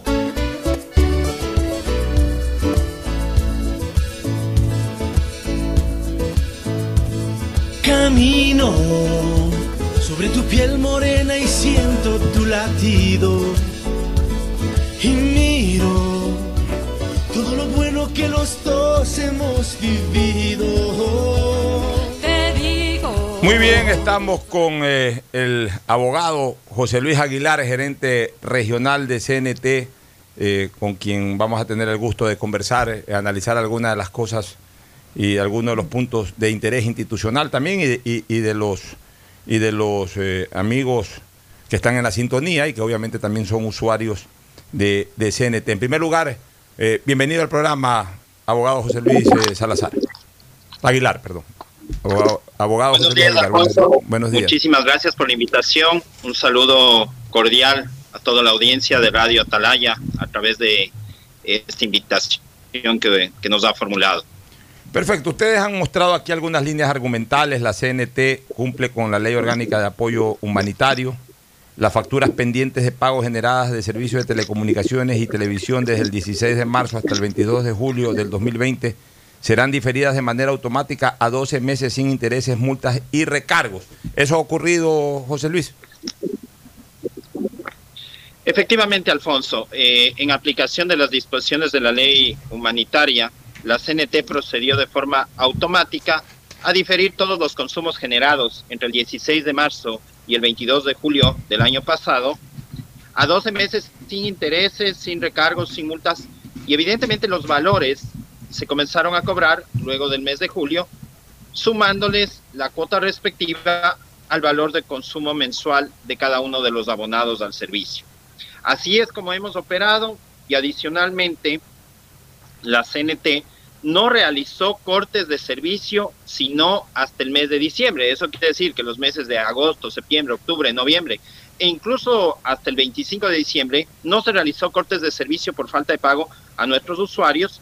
Camino sobre tu piel morena y siento tu latido. Y miro todo lo bueno que los dos hemos vivido. Te digo Muy bien, estamos con eh, el abogado José Luis Aguilar, gerente regional de CNT, eh, con quien vamos a tener el gusto de conversar, eh, analizar algunas de las cosas y algunos de los puntos de interés institucional también y de, y- y de los, y de los eh, amigos que están en la sintonía y que obviamente también son usuarios de, de CNT. En primer lugar, eh, bienvenido al programa, abogado José Luis eh, Salazar. Aguilar, perdón. Abogado, abogado Buenos José Luis días, Aguilar. Buenos, Alfonso. buenos días. Muchísimas gracias por la invitación. Un saludo cordial a toda la audiencia de Radio Atalaya a través de esta invitación que, que nos ha formulado. Perfecto. Ustedes han mostrado aquí algunas líneas argumentales. La CNT cumple con la Ley Orgánica de Apoyo Humanitario. Las facturas pendientes de pago generadas de servicios de telecomunicaciones y televisión desde el 16 de marzo hasta el 22 de julio del 2020 serán diferidas de manera automática a 12 meses sin intereses, multas y recargos. ¿Eso ha ocurrido, José Luis? Efectivamente, Alfonso, eh, en aplicación de las disposiciones de la ley humanitaria, la CNT procedió de forma automática a diferir todos los consumos generados entre el 16 de marzo y el 22 de julio del año pasado a 12 meses sin intereses, sin recargos, sin multas y evidentemente los valores se comenzaron a cobrar luego del mes de julio, sumándoles la cuota respectiva al valor de consumo mensual de cada uno de los abonados al servicio. Así es como hemos operado y adicionalmente la CNT no realizó cortes de servicio sino hasta el mes de diciembre. Eso quiere decir que los meses de agosto, septiembre, octubre, noviembre e incluso hasta el 25 de diciembre no se realizó cortes de servicio por falta de pago a nuestros usuarios,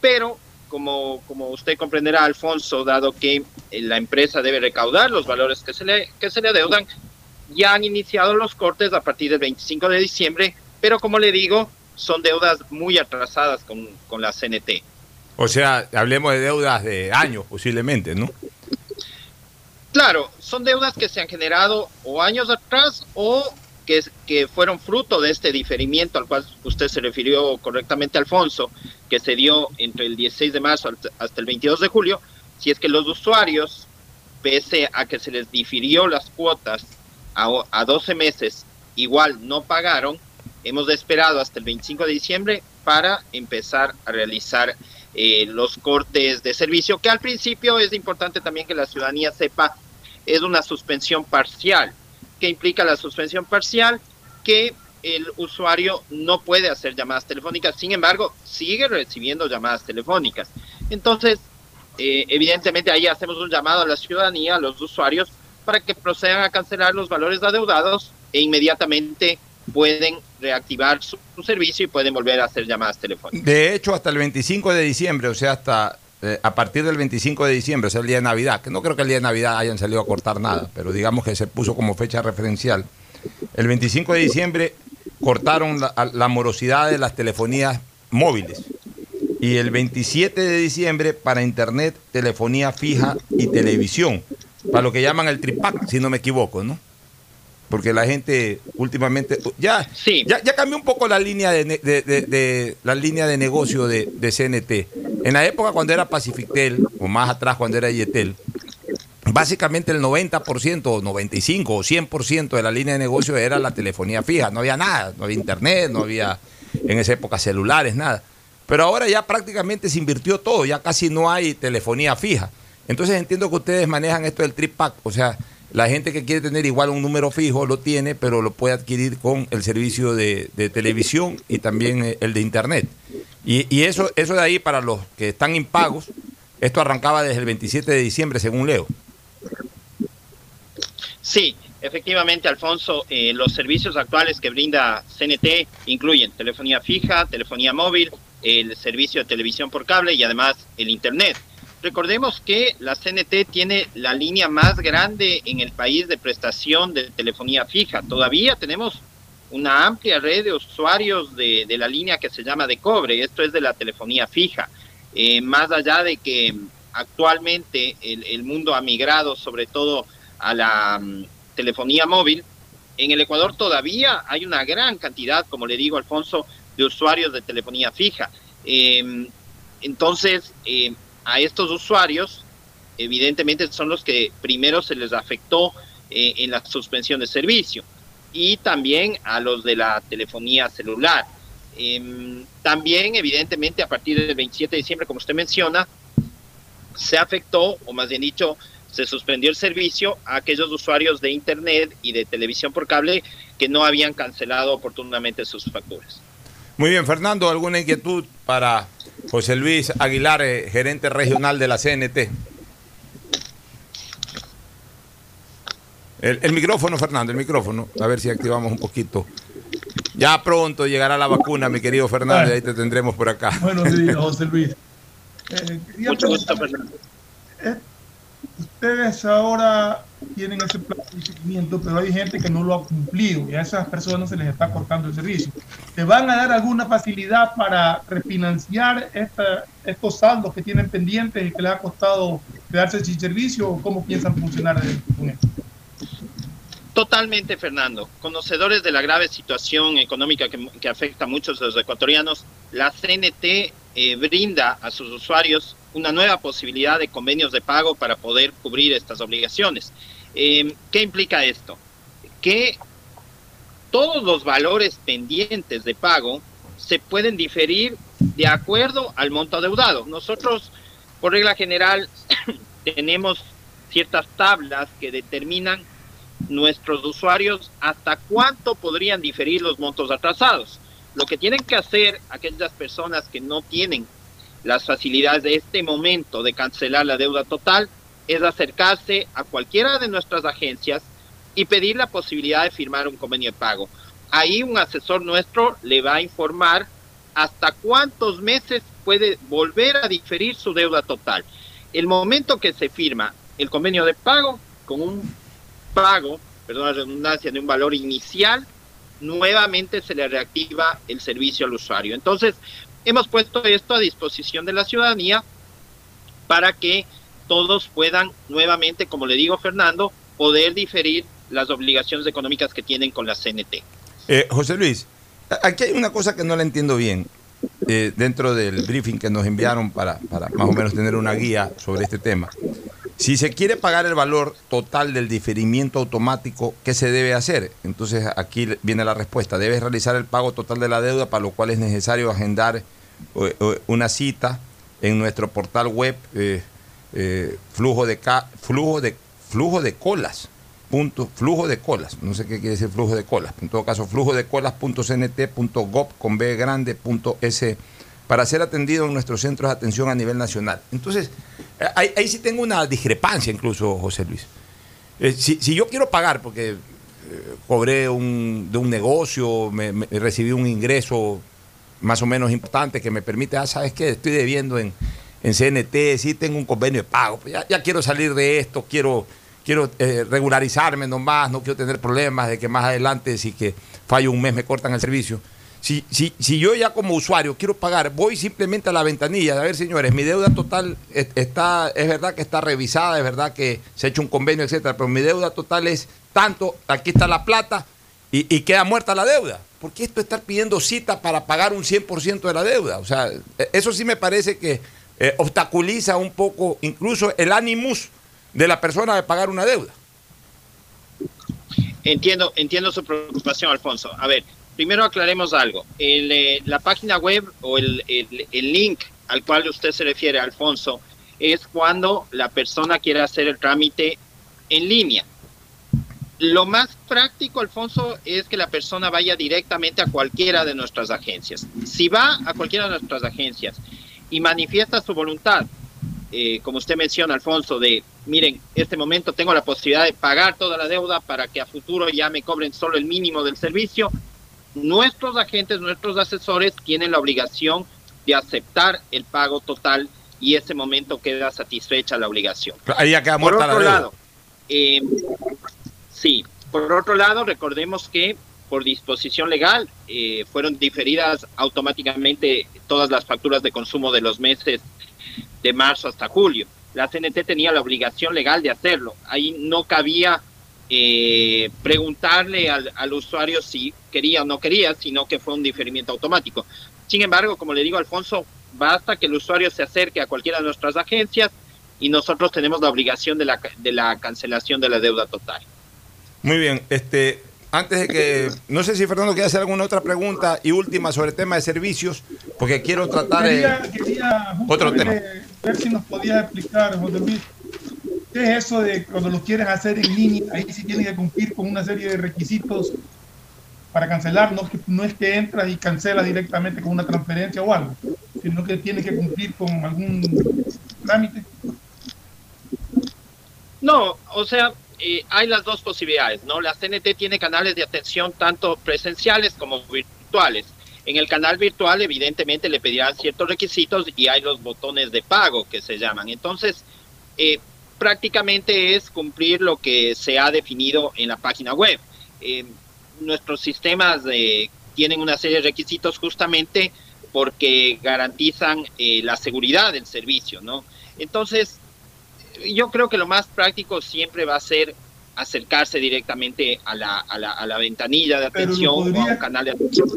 pero como, como usted comprenderá, Alfonso, dado que eh, la empresa debe recaudar los valores que se le, que se le adeudan, ya han iniciado los cortes a partir del 25 de diciembre, pero como le digo, son deudas muy atrasadas con, con la CNT. O sea, hablemos de deudas de años posiblemente, ¿no? Claro, son deudas que se han generado o años atrás o que, que fueron fruto de este diferimiento al cual usted se refirió correctamente, Alfonso, que se dio entre el 16 de marzo hasta el 22 de julio, si es que los usuarios, pese a que se les difirió las cuotas a, a 12 meses, igual no pagaron, hemos esperado hasta el 25 de diciembre para empezar a realizar eh, los cortes de servicio, que al principio es importante también que la ciudadanía sepa, es una suspensión parcial. que implica la suspensión parcial? Que el usuario no puede hacer llamadas telefónicas, sin embargo, sigue recibiendo llamadas telefónicas. Entonces, eh, evidentemente ahí hacemos un llamado a la ciudadanía, a los usuarios, para que procedan a cancelar los valores adeudados e inmediatamente pueden reactivar su, servicio y pueden volver a hacer llamadas telefónicas. De hecho, hasta el 25 de diciembre, o sea, hasta eh, a partir del 25 de diciembre, o sea, el día de Navidad, que no creo que el día de Navidad hayan salido a cortar nada, pero digamos que se puso como fecha referencial. El 25 de diciembre cortaron la, la morosidad de las telefonías móviles. Y el 27 de diciembre para internet, telefonía fija y televisión. Para lo que llaman el tripack, si no me equivoco, ¿no? Porque la gente últimamente ya, sí. ya, ya, cambió un poco la línea de, de, de, de la línea de negocio de, CNT. En la época cuando era Pacifictel, o más atrás cuando era Yetel, básicamente el 90% o 95 o 100% de la línea de negocio era la telefonía fija, no había nada, no había internet, no había en esa época celulares, nada. Pero ahora ya prácticamente se invirtió todo, ya casi no hay telefonía fija. Entonces entiendo que ustedes manejan esto del trip pack, o sea, la gente que quiere tener igual un número fijo lo tiene, pero lo puede adquirir con el servicio de, televisión y también el de internet. Y, y, eso, eso de ahí para los que están impagos, esto arrancaba desde el 27 de diciembre, según leo. Sí, efectivamente, Alfonso, eh, los servicios actuales que brinda CNT incluyen telefonía fija, telefonía móvil, el servicio de televisión por cable y además el internet. Recordemos que la CNT tiene la línea más grande en el país de prestación de telefonía fija. Todavía tenemos una amplia red de usuarios de, de la línea que se llama de cobre. Esto es de la telefonía fija. Eh, más allá de que actualmente el, mundo ha migrado sobre todo a la um, telefonía móvil, en el Ecuador todavía hay una gran cantidad, como le digo, Alfonso, de usuarios de telefonía fija. Eh, entonces, eh, a estos usuarios evidentemente son los que primero se les afectó eh, en la suspensión de servicio y también a los de la telefonía celular. Em, también, evidentemente, a partir del 27 de diciembre, como usted menciona, se afectó, o más bien dicho, se suspendió el servicio a aquellos usuarios de Internet y de televisión por cable que no habían cancelado oportunamente sus facturas. Muy bien, Fernando, ¿alguna inquietud para José Luis Aguilar, eh, gerente regional de la CNT? El, el, micrófono, Fernando, el micrófono. A ver si activamos un poquito. Ya pronto llegará la vacuna, mi querido Fernando, y ahí te tendremos por acá. Buenos días, José Luis. Eh, Mucho gusto, Fernando. Eh, ustedes ahora tienen ese plan de seguimiento, pero hay gente que no lo ha cumplido y a esas personas se les está cortando el servicio. ¿Te van a dar alguna facilidad para refinanciar esta, estos saldos que tienen pendientes y que les ha costado quedarse sin servicio cómo piensan funcionar con esto? Totalmente, Fernando. Conocedores de la grave situación económica que, que afecta a muchos de los ecuatorianos, la CNT eh, brinda a sus usuarios una nueva posibilidad de convenios de pago para poder cubrir estas obligaciones. Eh, ¿Qué implica esto? Que todos los valores pendientes de pago se pueden diferir de acuerdo al monto adeudado. Nosotros, por regla general, tenemos ciertas tablas que determinan nuestros usuarios hasta cuánto podrían diferir los montos atrasados. Lo que tienen que hacer aquellas personas que no tienen las facilidades de este momento de cancelar la deuda total es acercarse a cualquiera de nuestras agencias y pedir la posibilidad de firmar un convenio de pago. Ahí un asesor nuestro le va a informar hasta cuántos meses puede volver a diferir su deuda total. El momento que se firma el convenio de pago con un pago, perdón la redundancia, de un valor inicial, nuevamente se le reactiva el servicio al usuario. Entonces, hemos puesto esto a disposición de la ciudadanía para que todos puedan nuevamente, como le digo Fernando, poder diferir las obligaciones económicas que tienen con la CNT. Eh, José Luis, aquí hay una cosa que no la entiendo bien. Eh, dentro del briefing que nos enviaron para, más o menos tener una guía sobre este tema. Si se quiere pagar el valor total del diferimiento automático, ¿qué se debe hacer? Entonces aquí viene la respuesta. Debes realizar el pago total de la deuda, para lo cual es necesario agendar una cita en nuestro portal web eh, eh, flujo, de flujo, de, flujo de colas. Punto, flujo de colas, no sé qué quiere decir flujo de colas, en todo caso flujo de colas.cnt.gov con b grande.s para ser atendido en nuestros centros de atención a nivel nacional. Entonces, eh, ahí, sí tengo una discrepancia incluso, José Luis. Eh, si, si, yo quiero pagar porque cobré un, de un negocio, me, recibí un ingreso más o menos importante que me permite, ah, ¿sabes qué? Estoy debiendo en, en CNT, sí tengo un convenio de pago, pues ya, quiero salir de esto, quiero, quiero eh, regularizarme nomás, no quiero tener problemas de que más adelante, si que fallo un mes, me cortan el servicio. Si, si, si, yo ya como usuario quiero pagar, voy simplemente a la ventanilla, a ver señores, mi deuda total está, es verdad que está revisada, es verdad que se ha hecho un convenio, etcétera, pero mi deuda total es tanto, aquí está la plata y, queda muerta la deuda. ¿Por qué esto estar pidiendo cita para pagar un 100% de la deuda? O sea, eso sí me parece que eh, obstaculiza un poco incluso el ánimos de la persona de pagar una deuda. Entiendo, entiendo su preocupación, Alfonso. A ver, primero aclaremos algo. El, eh, la página web o el, el, link al cual usted se refiere, Alfonso, es cuando la persona quiere hacer el trámite en línea. Lo más práctico, Alfonso, es que la persona vaya directamente a cualquiera de nuestras agencias. Si va a cualquiera de nuestras agencias y manifiesta su voluntad, eh, como usted menciona, Alfonso, de, miren, este momento tengo la posibilidad de pagar toda la deuda para que a futuro ya me cobren solo el mínimo del servicio, nuestros agentes, nuestros asesores tienen la obligación de aceptar el pago total y ese momento queda satisfecha la obligación. Ahí ya queda muerta por otro la deuda. lado, eh, sí, por otro lado, recordemos que por disposición legal eh, fueron diferidas automáticamente todas las facturas de consumo de los meses de marzo hasta julio. La CNT tenía la obligación legal de hacerlo. Ahí no cabía eh, preguntarle al, al, usuario si quería o no quería, sino que fue un diferimiento automático. Sin embargo, como le digo, Alfonso, basta que el usuario se acerque a cualquiera de nuestras agencias, y nosotros tenemos la obligación de la, de la cancelación de la deuda total. Muy bien, este, antes de que, no sé si Fernando quiere hacer alguna otra pregunta y última sobre el tema de servicios, porque quiero tratar quería, quería otro tema. Ver si nos podía explicar, José Luis, ¿qué es eso de cuando lo quieres hacer en línea? Ahí sí tienes que cumplir con una serie de requisitos para cancelar, no, no es que entras y cancelas directamente con una transferencia o algo, sino que tienes que cumplir con algún trámite. No, o sea, eh, hay las dos posibilidades, ¿no? La CNT tiene canales de atención tanto presenciales como virtuales. En el canal virtual, evidentemente, le pedirán ciertos requisitos y hay los botones de pago que se llaman. Entonces, eh, prácticamente es cumplir lo que se ha definido en la página web. Eh, nuestros sistemas tienen una serie de requisitos justamente porque garantizan la seguridad del servicio, ¿no? Entonces, yo creo que lo más práctico siempre va a ser acercarse directamente a la, a la, a la ventanilla de atención o a un canal de atención.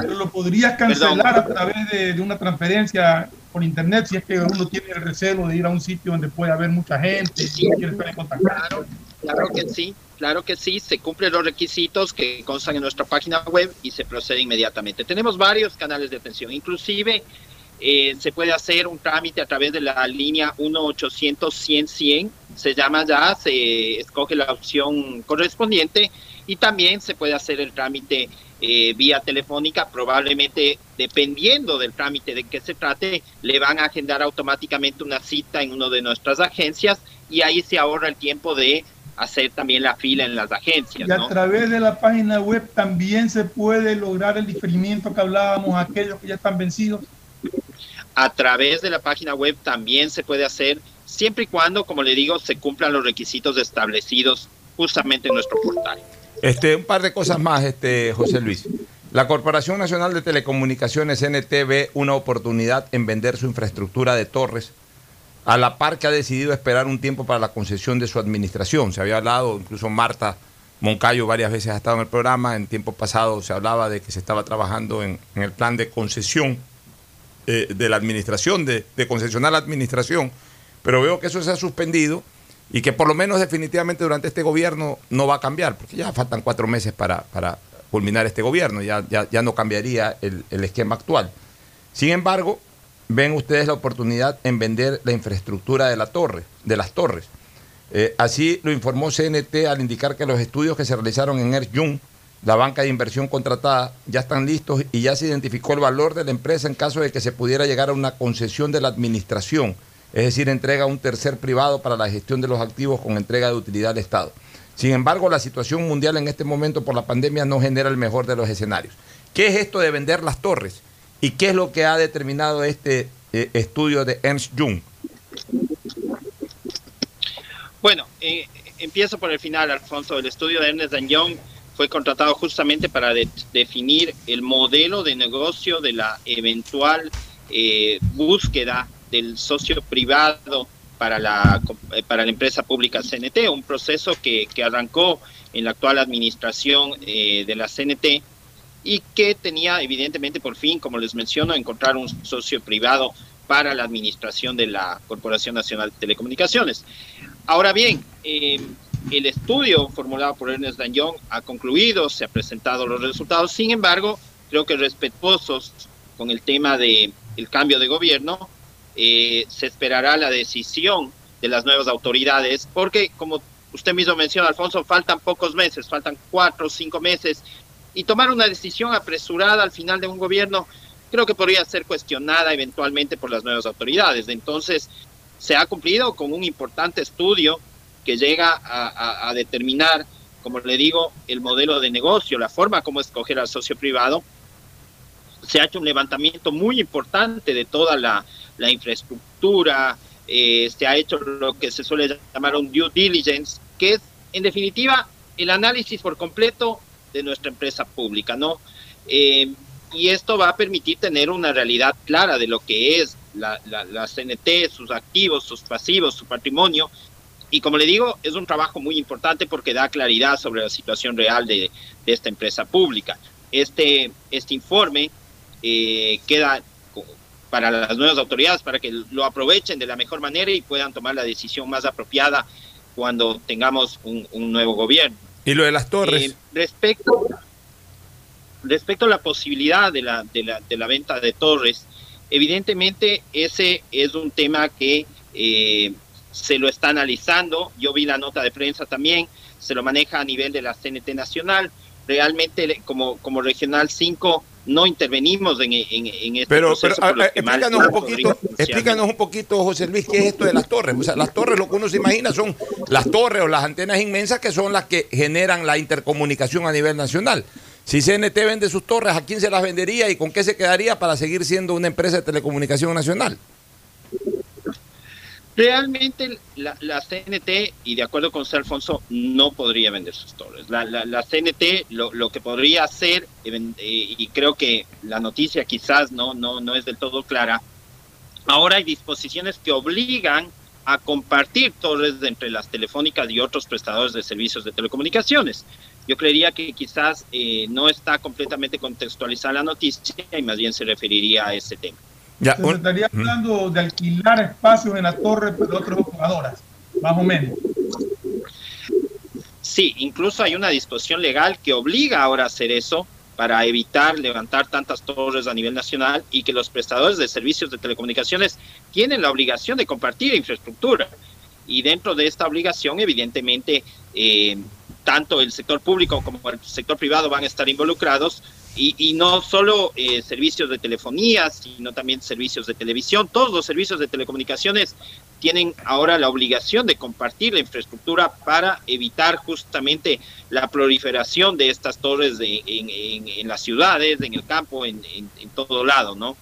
Pero lo podrías cancelar a través de, de, una transferencia por internet si es que uno tiene el recelo de ir a un sitio donde puede haber mucha gente sí, y quiere estar en contacto. Claro, claro que sí, claro que sí, se cumplen los requisitos que constan en nuestra página web y se procede inmediatamente. Tenemos varios canales de atención, inclusive eh, se puede hacer un trámite a través de la línea 1-800-100-100, se llama ya, se escoge la opción correspondiente y también se puede hacer el trámite eh, vía telefónica, probablemente dependiendo del trámite de que se trate, le van a agendar automáticamente una cita en una de nuestras agencias y ahí se ahorra el tiempo de hacer también la fila en las agencias. Y a ¿no? través de la página web también se puede lograr el diferimiento que hablábamos, aquellos que ya están vencidos a través de la página web también se puede hacer, siempre y cuando, como le digo, se cumplan los requisitos establecidos justamente en nuestro portal. Este, un par de cosas más, este, José Luis. La Corporación Nacional de Telecomunicaciones NT ve una oportunidad en vender su infraestructura de torres, a la par que ha decidido esperar un tiempo para la concesión de su administración. Se había hablado, incluso Marta Moncayo varias veces ha estado en el programa, en tiempo pasado se hablaba de que se estaba trabajando en, en el plan de concesión eh, de la administración, de, de, concesionar la administración, pero veo que eso se ha suspendido y que por lo menos definitivamente durante este gobierno no va a cambiar, porque ya faltan cuatro meses para, para culminar este gobierno, ya, ya, ya no cambiaría el, el, esquema actual. Sin embargo, ven ustedes la oportunidad en vender la infraestructura de la torre, de las torres. Eh, así lo informó CNT al indicar que los estudios que se realizaron en Ernst Young la banca de inversión contratada ya están listos y ya se identificó el valor de la empresa en caso de que se pudiera llegar a una concesión de la administración, es decir, entrega a un tercer privado para la gestión de los activos con entrega de utilidad al Estado. Sin embargo, la situación mundial en este momento por la pandemia no genera el mejor de los escenarios. ¿Qué es esto de vender las torres? ¿Y qué es lo que ha determinado este eh, estudio de Ernst Young? Bueno, eh, empiezo por el final, Alfonso. El estudio de Ernst Young fue contratado justamente para de, definir el modelo de negocio de la eventual eh, búsqueda del socio privado para la, para la empresa pública CNT, un proceso que, que arrancó en la actual administración eh, de la CNT y que tenía evidentemente por fin, como les menciono, encontrar un socio privado para la administración de la Corporación Nacional de Telecomunicaciones. Ahora bien, eh, el estudio formulado por Ernest Young ha concluido, se han presentado los resultados, sin embargo, creo que respetuosos con el tema del el cambio de gobierno, eh, se esperará la decisión de las nuevas autoridades, porque como usted mismo menciona, Alfonso, faltan pocos meses, faltan cuatro o cinco meses, y tomar una decisión apresurada al final de un gobierno creo que podría ser cuestionada eventualmente por las nuevas autoridades. Entonces, se ha cumplido con un importante estudio que llega a, determinar, como le digo, el modelo de negocio, la forma como escoger al socio privado. Se ha hecho un levantamiento muy importante de toda la, la infraestructura, eh, se ha hecho lo que se suele llamar un due diligence, que es, en definitiva, el análisis por completo de nuestra empresa pública, ¿no? Eh, y esto va a permitir tener una realidad clara de lo que es la, la, la CNT, sus activos, sus pasivos, su patrimonio, y como le digo, es un trabajo muy importante porque da claridad sobre la situación real de, de esta empresa pública. Este, este informe eh, queda para las nuevas autoridades, para que lo aprovechen de la mejor manera y puedan tomar la decisión más apropiada cuando tengamos un, un nuevo gobierno. Y lo de las torres. Eh, respecto, respecto a la posibilidad de la, de la, de la venta de torres, evidentemente ese es un tema que eh, se lo está analizando. Yo vi la nota de prensa también, se lo maneja a nivel de la CNT Nacional. Realmente, como, como Regional 5, no intervenimos en, en, en este Pero, proceso. pero a- a- que mal explícanos un poquito, explícanos un poquito, José Luis, qué es esto de las torres. O sea, las torres, lo que uno se imagina son las torres o las antenas inmensas que son las que generan la intercomunicación a nivel nacional. Si CNT vende sus torres, ¿a quién se las vendería y con qué se quedaría para seguir siendo una empresa de telecomunicación nacional? Realmente la, la CNT, y de acuerdo con José Alfonso, no podría vender sus torres. La, CNT lo, que podría hacer, eh, y creo que la noticia quizás no, no, no es del todo clara, ahora hay disposiciones que obligan a compartir torres entre las telefónicas y otros prestadores de servicios de telecomunicaciones. Yo creería que quizás eh, no está completamente contextualizada la noticia y más bien se referiría a ese tema. Ya, Se estaría hablando de alquilar espacios en la torre de otras operadoras, más o menos. Sí, incluso hay una disposición legal que obliga ahora a hacer eso para evitar levantar tantas torres a nivel nacional y que los prestadores de servicios de telecomunicaciones tienen la obligación de compartir infraestructura. Y dentro de esta obligación, evidentemente, eh, tanto el sector público como el sector privado van a estar involucrados y, y no solo eh, servicios de telefonía, sino también servicios de televisión. Todos los servicios de telecomunicaciones tienen ahora la obligación de compartir la infraestructura para evitar justamente la proliferación de estas torres de- en, en- en las ciudades, en el campo, en, en- en todo lado, ¿no?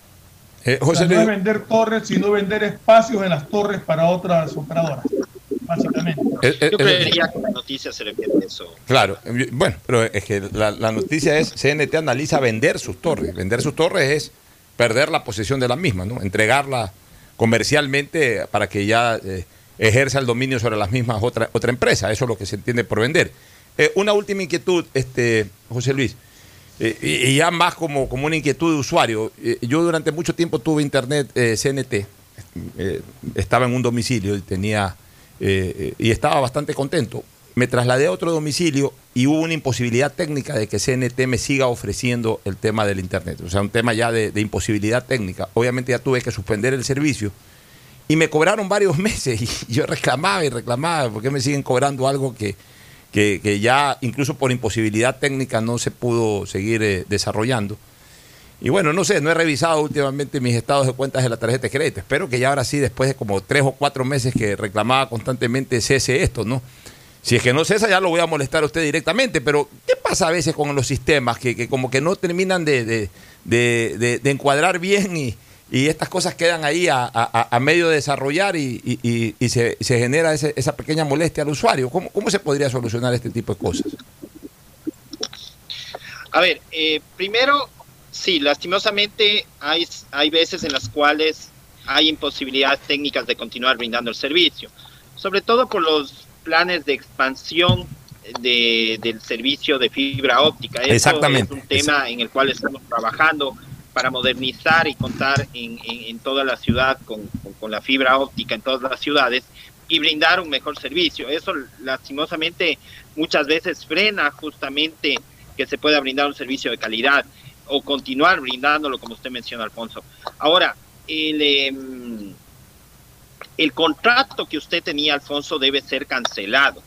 Eh, O sea, no es vender torres, sino vender espacios en las torres para otras operadoras, básicamente. Eh, eh, Yo eh, creería que la noticia se refiere a eso. Claro, bueno, pero es que la, la noticia es, CNT analiza vender sus torres. Vender sus torres es perder la posesión de las mismas, ¿no? Entregarla comercialmente para que ya eh, ejerza el dominio sobre las mismas otra, otra empresa. Eso es lo que se entiende por vender. Eh, una última inquietud, este, José Luis, eh, y, y ya más como, como una inquietud de usuario. Eh, yo durante mucho tiempo tuve internet eh, CNT, eh, estaba en un domicilio y tenía eh, y estaba bastante contento. Me trasladé a otro domicilio y hubo una imposibilidad técnica de que CNT me siga ofreciendo el tema del Internet. O sea, un tema ya de, imposibilidad técnica. Obviamente ya tuve que suspender el servicio y me cobraron varios meses y yo reclamaba y reclamaba porque me siguen cobrando algo que, que, que ya incluso por imposibilidad técnica no se pudo seguir eh, desarrollando. Y bueno, no sé, no he revisado últimamente mis estados de cuentas de la tarjeta de crédito. Espero que ya ahora sí, después de como tres o cuatro meses que reclamaba constantemente, cese esto, ¿no? Si es que no cesa, ya lo voy a molestar a usted directamente, pero ¿qué pasa a veces con los sistemas que, que como que no terminan de, de- de- encuadrar bien y, y estas cosas quedan ahí a, a- medio de desarrollar y, y- y- y se, se genera ese- esa pequeña molestia al usuario? ¿Cómo, ¿Cómo se podría solucionar este tipo de cosas? A ver, eh, primero, sí, lastimosamente hay, hay veces en las cuales hay imposibilidades técnicas de continuar brindando el servicio, sobre todo por los planes de expansión de- del servicio de fibra óptica. Eso Exactamente. Es un tema en el cual estamos trabajando para modernizar y contar en, en- en toda la ciudad con, con- con la fibra óptica en todas las ciudades y brindar un mejor servicio. Eso lastimosamente muchas veces frena justamente que se pueda brindar un servicio de calidad o continuar brindándolo como usted menciona, Alfonso. Ahora, el, em, el contrato que usted tenía, Alfonso, debe ser cancelado.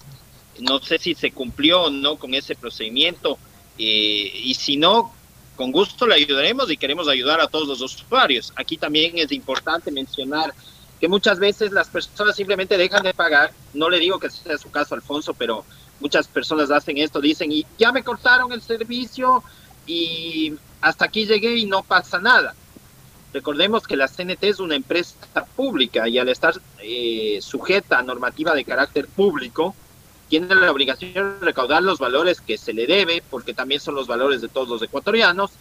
No sé si se cumplió o no con ese procedimiento eh, y si no, con gusto le ayudaremos y queremos ayudar a todos los usuarios. Aquí también es importante mencionar que muchas veces las personas simplemente dejan de pagar. No le digo que sea su caso, Alfonso, pero muchas personas hacen esto, dicen, y ya me cortaron el servicio y hasta aquí llegué y no pasa nada. Recordemos que la CNT es una empresa pública y al estar eh, sujeta a normativa de carácter público, tiene la obligación de recaudar los valores que se le debe, porque también son los valores de todos los ecuatorianos.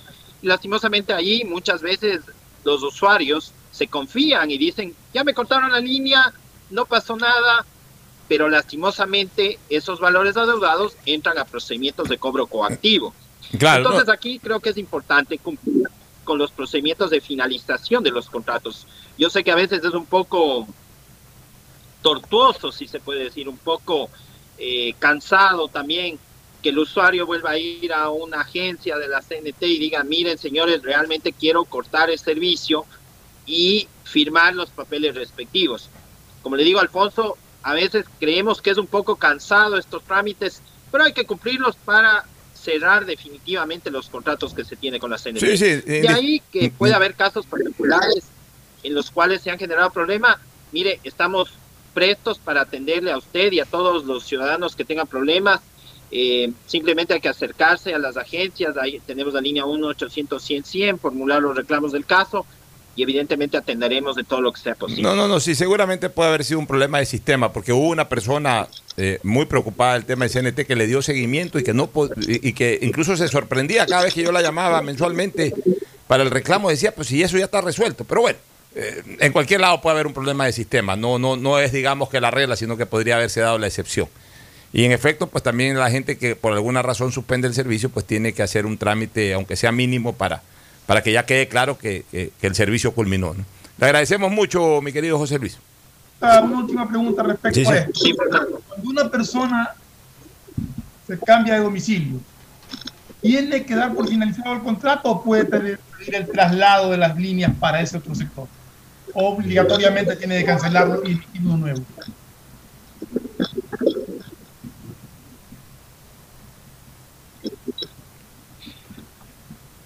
Y lastimosamente allí muchas veces los usuarios se confían y dicen, ya me cortaron la línea, no pasó nada, pero lastimosamente esos valores adeudados entran a procedimientos de cobro coactivo. Claro, Entonces aquí creo que es importante cumplir, con los procedimientos de finalización de los contratos. Yo sé que a veces es un poco tortuoso, si se puede decir, un poco eh, cansado también que el usuario vuelva a ir a una agencia de la CNT y diga, miren señores, realmente quiero cortar el servicio y firmar los papeles respectivos. Como le digo, Alfonso, a veces creemos que es un poco cansado estos trámites, pero hay que cumplirlos para cerrar definitivamente los contratos que se tiene con la CNT. Sí, sí, de ahí que puede haber casos particulares en los cuales se han generado problemas. Mire, estamos prestos para atenderle a usted y a todos los ciudadanos que tengan problemas. Eh, simplemente hay que acercarse a las agencias, ahí tenemos la línea 1 800 100 100 formular los reclamos del caso y evidentemente atenderemos de todo lo que sea posible. No, no, no, sí, seguramente puede haber sido un problema de sistema, porque hubo una persona eh, muy preocupada del tema del CNT que le dio seguimiento y que no y que incluso se sorprendía cada vez que yo la llamaba mensualmente para el reclamo, decía, pues si eso ya está resuelto, pero bueno. Eh, en cualquier lado puede haber un problema de sistema, no, no, no es digamos que la regla, sino que podría haberse dado la excepción. Y en efecto, pues también la gente que por alguna razón suspende el servicio, pues tiene que hacer un trámite, aunque sea mínimo, para, para que ya quede claro que, que, que el servicio culminó. ¿no? Le agradecemos mucho, mi querido José Luis. Ah, una última pregunta respecto Sí, sí. a esto. Cuando una persona se cambia de domicilio, ¿tiene que dar por finalizado el contrato o puede pedir el traslado de las líneas para ese otro sector? Obligatoriamente tiene que cancelarlo y uno nuevo.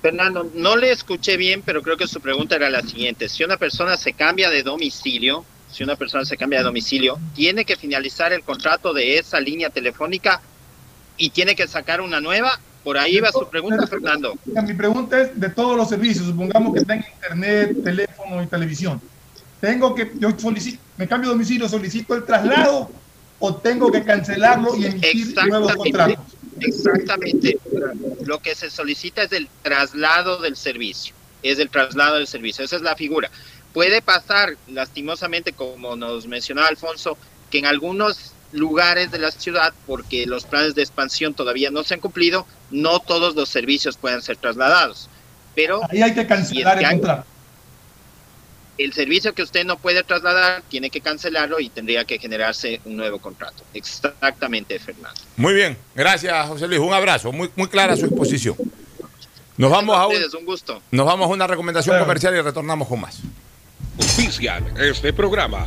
Fernando, no le escuché bien, pero creo que su pregunta era la siguiente. Si una persona se cambia de domicilio, si una persona se cambia de domicilio, tiene que finalizar el contrato de esa línea telefónica y tiene que sacar una nueva. Por ahí va su pregunta, Fernando. Mi pregunta es de todos los servicios, supongamos que tenga internet, teléfono y televisión. Tengo que, yo solicito, me cambio de domicilio, solicito el traslado o tengo que cancelarlo y emitir nuevos contratos. Exactamente. Lo que se solicita es el traslado del servicio. Es el traslado del servicio. Esa es la figura. Puede pasar, lastimosamente, como nos mencionaba Alfonso, que en algunos lugares de la ciudad, porque los planes de expansión todavía no se han cumplido, no todos los servicios puedan ser trasladados. Pero Ahí hay que cancelar el contrato. El servicio que usted no puede trasladar, tiene que cancelarlo y tendría que generarse un nuevo contrato. Exactamente, Fernando. Muy bien, gracias José Luis, un abrazo, muy, muy clara su exposición. Nos vamos a un- ustedes, un gusto. nos vamos a una recomendación comercial y retornamos con más. Auspician este programa.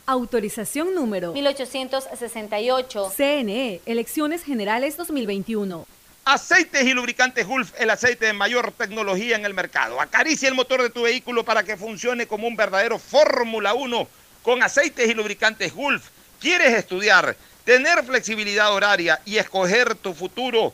Autorización número 1868. CNE, Elecciones Generales 2021. Aceites y lubricantes Gulf, el aceite de mayor tecnología en el mercado. Acaricia el motor de tu vehículo para que funcione como un verdadero Fórmula 1 con aceites y lubricantes Gulf. ¿Quieres estudiar, tener flexibilidad horaria y escoger tu futuro?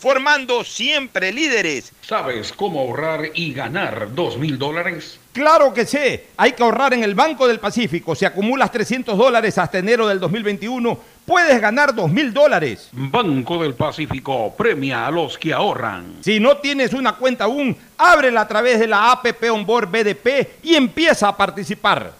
formando siempre líderes. ¿Sabes cómo ahorrar y ganar dos mil dólares? Claro que sé, hay que ahorrar en el Banco del Pacífico. Si acumulas 300 dólares hasta enero del 2021, puedes ganar 2 mil dólares. Banco del Pacífico premia a los que ahorran. Si no tienes una cuenta aún, ábrela a través de la APP Onboard BDP y empieza a participar.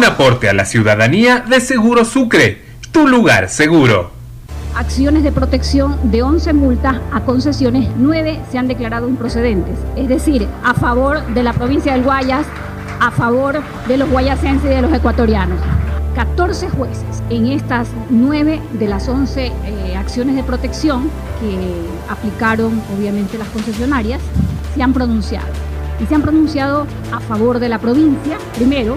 Un aporte a la ciudadanía de Seguro Sucre, tu lugar seguro. Acciones de protección de 11 multas a concesiones, 9 se han declarado improcedentes. Es decir, a favor de la provincia del Guayas, a favor de los guayasenses y de los ecuatorianos. 14 jueces en estas 9 de las 11 eh, acciones de protección que aplicaron obviamente las concesionarias se han pronunciado. Y se han pronunciado a favor de la provincia. Primero,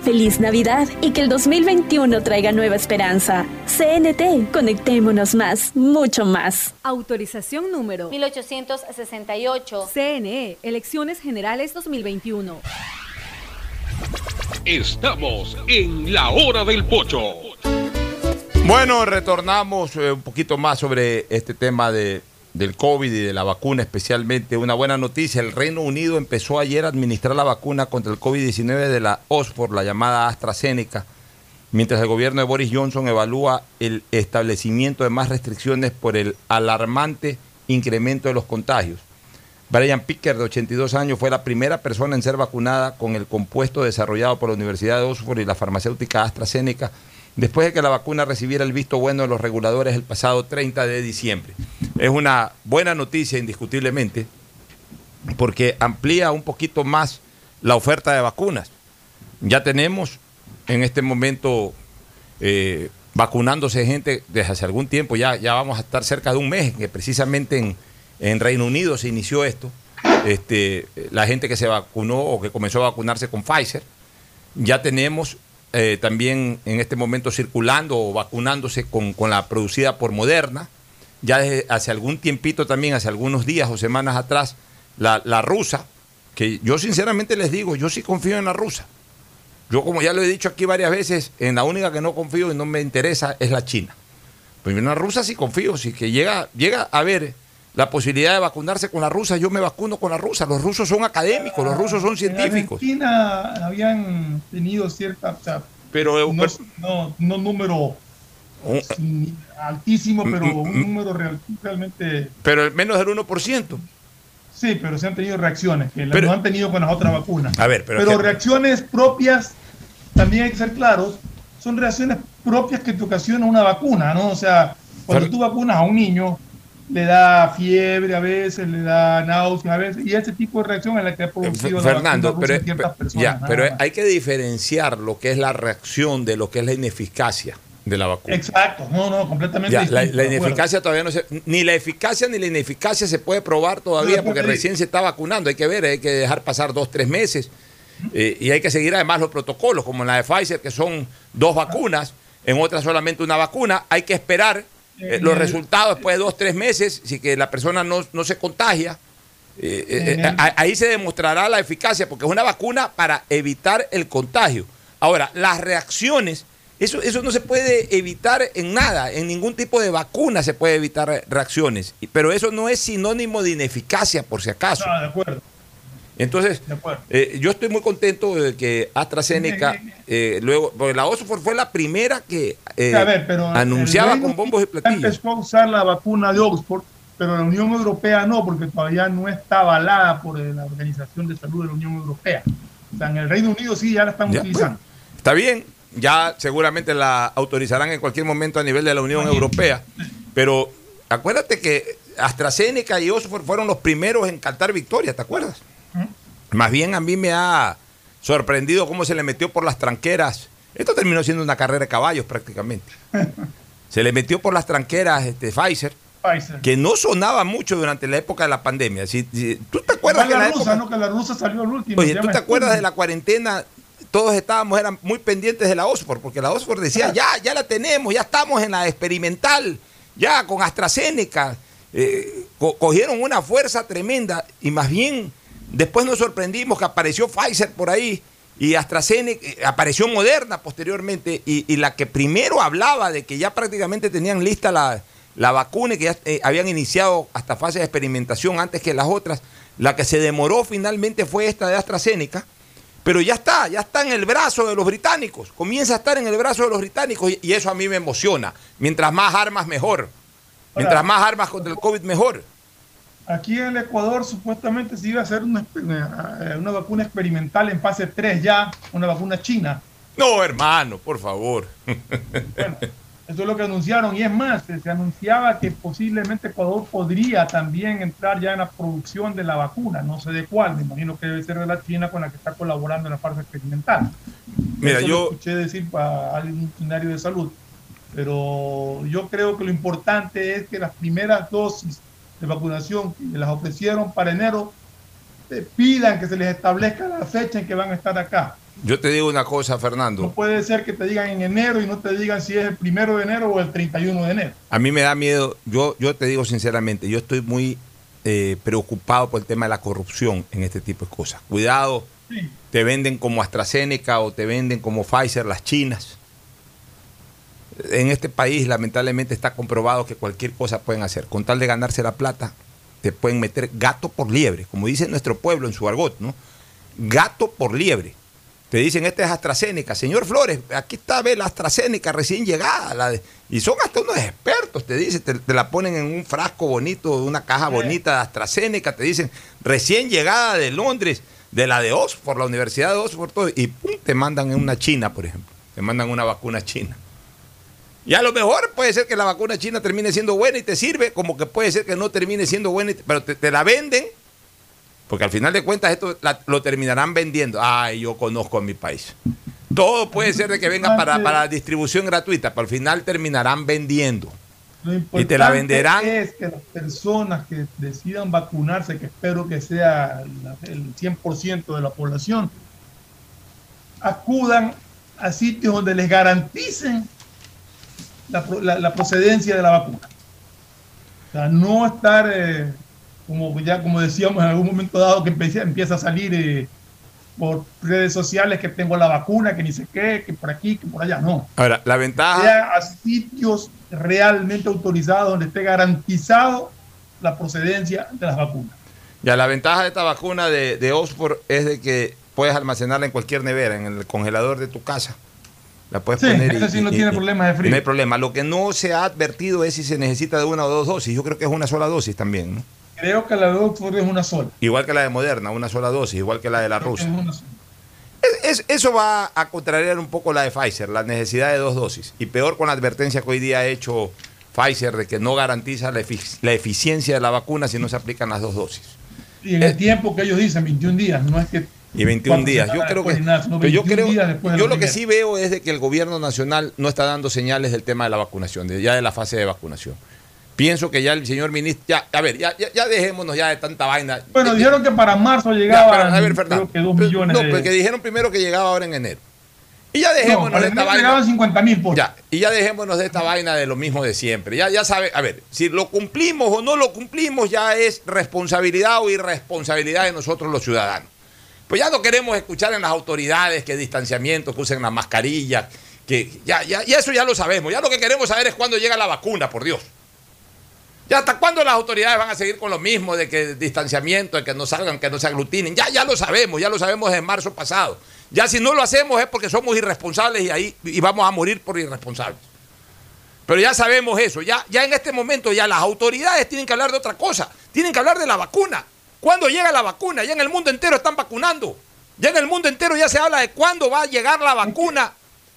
Feliz Navidad y que el 2021 traiga nueva esperanza. CNT, conectémonos más, mucho más. Autorización número 1868. CNE, Elecciones Generales 2021. Estamos en la hora del pocho. Bueno, retornamos eh, un poquito más sobre este tema de, del COVID y de la vacuna, especialmente una buena noticia. El Reino Unido empezó ayer a administrar la vacuna contra el COVID-19 de la Oxford, la llamada AstraZeneca, mientras el gobierno de Boris Johnson evalúa el establecimiento de más restricciones por el alarmante incremento de los contagios. Brian Picker, de 82 años, fue la primera persona en ser vacunada con el compuesto desarrollado por la Universidad de Oxford y la farmacéutica AstraZeneca después de que la vacuna recibiera el visto bueno de los reguladores el pasado 30 de diciembre. Es una buena noticia, indiscutiblemente, porque amplía un poquito más la oferta de vacunas. Ya tenemos en este momento eh, vacunándose gente desde hace algún tiempo, ya, ya vamos a estar cerca de un mes, que precisamente en, en Reino Unido se inició esto. Este, la gente que se vacunó o que comenzó a vacunarse con Pfizer, ya tenemos eh, también en este momento circulando o vacunándose con, con, la producida por Moderna. Ya desde hace algún tiempito también, hace algunos días o semanas atrás, la, la, rusa, que yo sinceramente les digo, yo sí confío en la rusa. Yo como ya lo he dicho aquí varias veces, en la única que no confío y no me interesa es la China. Pero en la rusa sí confío, si que llega, llega a ver la posibilidad de vacunarse con la rusa, yo me vacuno con la rusa. Los rusos son académicos, los rusos son científicos. En Argentina habían tenido cierta, o sea, pero, no, no, no número un, altísimo, pero un número real, realmente... Pero menos del 1%. Sí, pero se han tenido reacciones, que pero, no han tenido con las otras vacunas. A ver, pero, pero reacciones propias, también hay que ser claros, son reacciones propias que te ocasiona una vacuna, ¿no? O sea, cuando tú vacunas a un niño, le da fiebre a veces, le da náuseas a veces, y ese tipo de reacción es la que ha producido Fernando, la pero, en ciertas pero, personas. ya, pero hay que diferenciar lo que es la reacción de lo que es la ineficacia de la vacuna. Exacto, no, no, completamente ya, la, distinto, ineficacia todavía no se, ni la eficacia ni la ineficacia se puede probar todavía No, porque recién se está vacunando, hay que ver, hay que dejar pasar dos, tres meses eh, y hay que seguir además los protocolos, como en la de Pfizer, que son dos vacunas, en otra solamente una vacuna, hay que esperar eh, los resultados después de dos, tres meses, si que la persona no, no se contagia. eh, eh, ahí se demostrará la eficacia, porque es una vacuna para evitar el contagio. Ahora, las reacciones, eso, eso no se puede evitar en nada, en ningún tipo de vacuna se puede evitar re- reacciones, pero eso no es sinónimo de ineficacia, por si acaso. No, de acuerdo. Entonces, eh, yo estoy muy contento de que AstraZeneca, eh, luego, porque la Oxford fue la primera que eh, A ver, pero anunciaba con bombos y platillos. Empezó a usar la vacuna de Oxford, pero la Unión Europea no, porque todavía no está avalada por la Organización de Salud de la Unión Europea. O sea, en el Reino Unido sí ya la están Ya, utilizando. Está bien, ya seguramente la autorizarán en cualquier momento a nivel de la Unión Europea. Pero acuérdate que AstraZeneca y Oxford fueron los primeros en cantar victoria, ¿te acuerdas? Más bien a mí me ha sorprendido cómo se le metió por las tranqueras. Esto terminó siendo una carrera de caballos prácticamente. Se le metió por las tranqueras este, Pfizer, Pfizer. que no sonaba mucho durante la época de la pandemia. Si, si- ¿Tú te acuerdas que la la rusa, época- ¿no? Que la rusa salió al último. Oye, ¿tú te acuerdas de la cuarentena? Todos estábamos, eran muy pendientes de la Oxford, porque la Oxford decía, ya, ya la tenemos, ya estamos en la experimental, ya con AstraZeneca. Eh, co- cogieron una fuerza tremenda y más bien después nos sorprendimos que apareció Pfizer por ahí y AstraZeneca, eh, apareció Moderna posteriormente y, y la que primero hablaba de que ya prácticamente tenían lista la, la vacuna y que ya eh, habían iniciado hasta fase de experimentación antes que las otras, la que se demoró finalmente fue esta de AstraZeneca. Pero ya está, ya está en el brazo de los británicos. Comienza a estar en el brazo de los británicos y, y eso a mí me emociona. Mientras más armas, mejor. Mientras más armas contra el COVID, mejor. Aquí en el Ecuador supuestamente se iba a hacer una, una- una vacuna experimental en fase 3 ya, una vacuna china. No, hermano, por favor. Eso es lo que anunciaron. Y es más, se, anunciaba que posiblemente Ecuador podría también entrar ya en la producción de la vacuna. No sé de cuál, me imagino que debe ser de la China con la que está colaborando en la fase experimental. Mira, Eso yo- Lo escuché decir para algún funcionario de salud. Pero yo creo que lo importante es que las primeras dosis de vacunación que las ofrecieron para enero eh, pidan que se les establezca la fecha en que van a estar acá. Yo te digo una cosa, Fernando. No puede ser que te digan en enero y no te digan si es el primero de enero o el 31 de enero. A mí me da miedo, yo, yo te digo sinceramente, yo estoy muy eh, preocupado por el tema de la corrupción en este tipo de cosas. Cuidado, Sí. te venden como AstraZeneca o te venden como Pfizer las chinas. En este país lamentablemente está comprobado que cualquier cosa pueden hacer. Con tal de ganarse la plata, te pueden meter gato por liebre, como dice nuestro pueblo en su argot, ¿no? Gato por liebre. Te dicen, este es AstraZeneca. Señor Flores, aquí está, ve la AstraZeneca recién llegada. la de- y son hasta unos expertos, te dicen, te, te la ponen en un frasco bonito, una caja bonita de AstraZeneca, te dicen, recién llegada de Londres, de la de Oxford, la Universidad de Oxford, todo, y pum, te mandan en una China, por ejemplo. Te mandan una vacuna china. Y a lo mejor puede ser que la vacuna china termine siendo buena y te sirve, como que puede ser que no termine siendo buena, y te- pero te, te la venden, porque al final de cuentas esto la- lo terminarán vendiendo. Ay, yo conozco a mi país. Todo puede ser de que venga para, para distribución gratuita, pero al final terminarán vendiendo. Lo Y te la importante venderán. Es que las personas que decidan vacunarse, que espero que sea el 100% de la población, acudan a sitios donde les garanticen la, la- la procedencia de la vacuna. O sea, no estar, eh, como ya como decíamos en algún momento dado, que empieza, empieza a salir eh, por redes sociales que tengo la vacuna, que ni sé qué, que por aquí, que por allá. No. Ahora, la ventaja. Sea a sitios realmente autorizados donde esté garantizado la procedencia de las vacunas. Ya, la ventaja de esta vacuna de, de Oxford es de que puedes almacenarla en cualquier nevera, en el congelador de tu casa. La puedes Sí, poner. esa sí no tiene problemas de frío. No hay problema. Lo que no se ha advertido es si se necesita de una o dos dosis. Yo creo que es una sola dosis también, ¿no? Creo que la de Oxford es una sola. Igual que la de Moderna, una sola dosis, igual que la de la Creo rusa. es. Es- es- eso va a contrariar un poco la de Pfizer, la necesidad de dos dosis. Y peor con la advertencia que hoy día ha hecho Pfizer de que no garantiza la, efic- la eficiencia de la vacuna si no se aplican las dos dosis. Y en el tiempo que ellos dicen, 21 días, no es que... Y 21 cuatro días. Yo creo que. pero yo 21 creo. Yo lo que sí veo es de que el gobierno nacional no está dando señales del tema de la vacunación, de, ya de la fase de vacunación. Pienso que ya el señor ministro. Ya, a ver, ya, ya, ya dejémonos ya de tanta vaina. Bueno, Ya- dijeron que para marzo ya, llegaba pero, a ver, Fernando. creo que 2 millones No, de... porque dijeron primero que llegaba ahora en enero. Y ya dejémonos No, de esta vaina. llegaban 50 mil por... Ya, y ya dejémonos de esta vaina de lo mismo de siempre. Ya, ya sabe, a ver, si lo cumplimos o no lo cumplimos ya es responsabilidad o irresponsabilidad de nosotros los ciudadanos. Pues ya no queremos escuchar en las autoridades que distanciamiento, que usen la mascarilla, que ya, ya, ya eso ya lo sabemos. Ya lo que queremos saber es cuándo llega la vacuna, por Dios. Ya hasta cuándo las autoridades van a seguir con lo mismo de que distanciamiento, de que no salgan, que no se aglutinen. Ya, ya lo sabemos, ya lo sabemos desde marzo pasado. Ya si no lo hacemos es porque somos irresponsables y ahí y vamos a morir por irresponsables. Pero ya sabemos eso, ya, ya en este momento ya las autoridades tienen que hablar de otra cosa, tienen que hablar de la vacuna. ¿Cuándo llega la vacuna? Ya en el mundo entero están vacunando. Ya en el mundo entero ya se habla de cuándo va a llegar la vacuna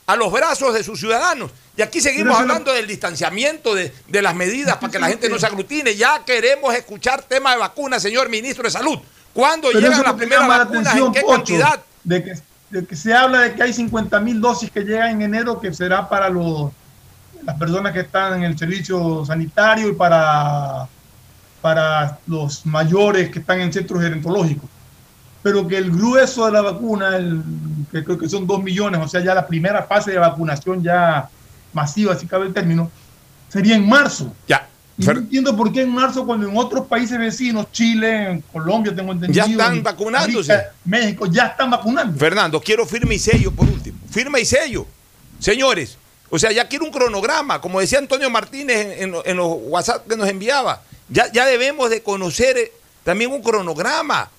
a los brazos de sus ciudadanos. Y aquí seguimos hablando del distanciamiento, de, de las medidas para que la gente no se aglutine. Ya queremos escuchar tema de vacunas, señor ministro de Salud. ¿Cuándo llegan las primeras vacunas? ¿En qué Pocho, cantidad? De que, de que se habla de que hay 50 mil dosis que llegan en enero, que será para los, las personas que están en el servicio sanitario y para, para los mayores que están en centros gerontológicos. Pero que el grueso de la vacuna, el, que creo que son 2 millones, o sea, ya la primera fase de vacunación ya masiva, si cabe el término, sería en marzo. Ya. Y no entiendo por qué en marzo, cuando en otros países vecinos, Chile, en Colombia, tengo entendido. Ya están vacunándose. México, ya están vacunando. Fernando, quiero firme y sello por último. Firma y sello. Señores, o sea, ya quiero un cronograma, como decía Antonio Martínez en, en lo- en los WhatsApp que nos enviaba. Ya, ya debemos de conocer eh, también un cronograma.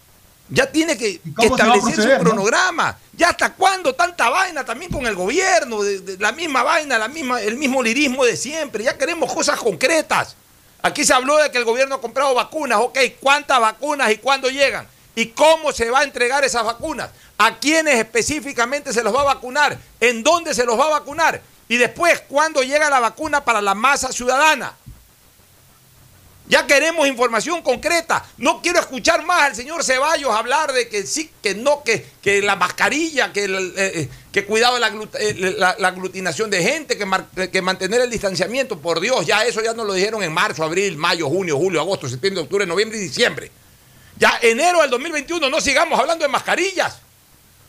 Ya tiene que, que establecerse proceder, un no? cronograma. ¿Ya hasta cuándo tanta vaina también con el gobierno? De, de la misma vaina, la misma, el mismo lirismo de siempre. Ya queremos cosas concretas. Aquí se habló de que el gobierno ha comprado vacunas. Ok, ¿cuántas vacunas y cuándo llegan? ¿Y cómo se va a entregar esas vacunas? ¿A quiénes específicamente se los va a vacunar? ¿En dónde se los va a vacunar? Y después, ¿cuándo llega la vacuna para la masa ciudadana? Ya queremos información concreta. No quiero escuchar más al señor Ceballos hablar de que sí, que no, que, que la mascarilla, que, el, eh, eh, que cuidado la, eh, la- la aglutinación de gente, que, mar- que mantener el distanciamiento. Por Dios, ya eso ya nos lo dijeron en marzo, abril, mayo, junio, julio, agosto, septiembre, octubre, noviembre y diciembre. Ya enero del 2021 no sigamos hablando de mascarillas.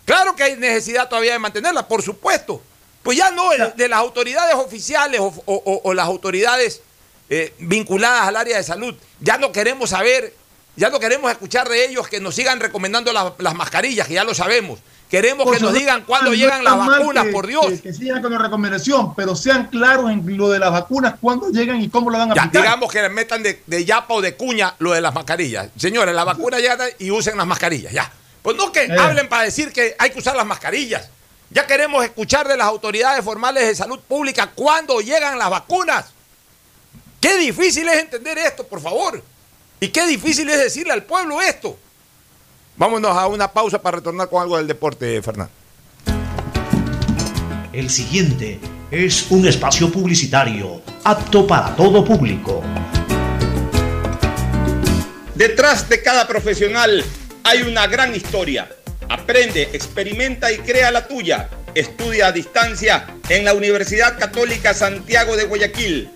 Claro que hay necesidad todavía de mantenerlas, por supuesto. Pues ya no de, de las autoridades oficiales o, o- o- o las autoridades eh, vinculadas al área de salud. Ya no queremos saber, ya no queremos escuchar de ellos que nos sigan recomendando las, las mascarillas, que ya lo sabemos. Queremos que Pocho, nos no digan cuándo no llegan las vacunas, que- por Dios. Que, que sigan con la recomendación, pero sean claros en lo de las vacunas, cuándo llegan y cómo lo van a Ya, aplicar. digamos que metan de, de yapa o de cuña lo de las mascarillas. Señores, la vacuna ya y usen las mascarillas, ya. Pues no que Eh. hablen para decir que hay que usar las mascarillas. Ya queremos escuchar de las autoridades formales de salud pública cuándo llegan las vacunas. Qué difícil es entender esto, por favor. Y qué difícil es decirle al pueblo esto. Vámonos a una pausa para retornar con algo del deporte, Fernando. El siguiente es un espacio publicitario apto para todo público. Detrás de cada profesional hay una gran historia. Aprende, experimenta y crea la tuya. Estudia a distancia en la Universidad Católica Santiago de Guayaquil.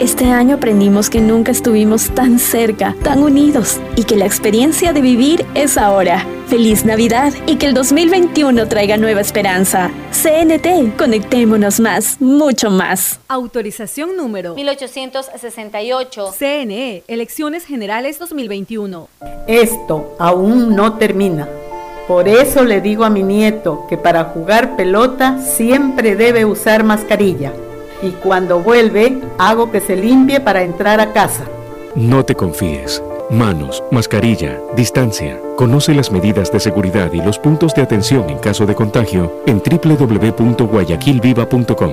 Este año aprendimos que nunca estuvimos tan cerca, tan unidos y que la experiencia de vivir es ahora. Feliz Navidad y que el 2021 traiga nueva esperanza. CNT, conectémonos más, mucho más. Autorización número 1868. CNE, Elecciones Generales 2021. Esto aún no termina. Por eso le digo a mi nieto que para jugar pelota siempre debe usar mascarilla. Y cuando vuelve, hago que se limpie para entrar a casa. No te confíes. Manos, mascarilla, distancia. Conoce las medidas de seguridad y los puntos de atención en caso de contagio en www.guayaquilviva.com.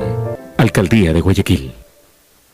Alcaldía de Guayaquil.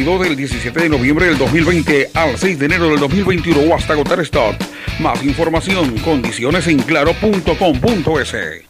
Del 17 de noviembre del 2020 al 6 de enero del 2021 o hasta agotar stock. Más información, condiciones en claro.com.es.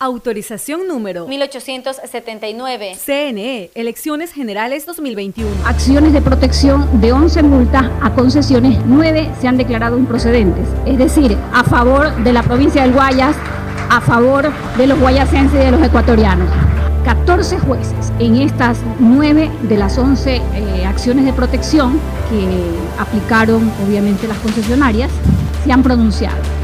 Autorización número 1879. CNE, Elecciones Generales 2021. Acciones de protección de 11 multas a concesiones, 9 se han declarado improcedentes. Es decir, a favor de la provincia del Guayas, a favor de los guayasenses y de los ecuatorianos. 14 jueces en estas 9 de las 11 eh, acciones de protección que aplicaron obviamente las concesionarias se han pronunciado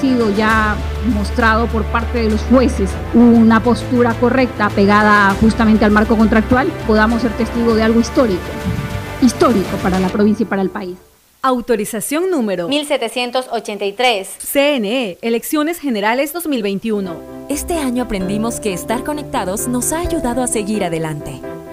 sido ya mostrado por parte de los jueces una postura correcta pegada justamente al marco contractual, podamos ser testigos de algo histórico, histórico para la provincia y para el país. Autorización número 1783. CNE, Elecciones Generales 2021. Este año aprendimos que estar conectados nos ha ayudado a seguir adelante.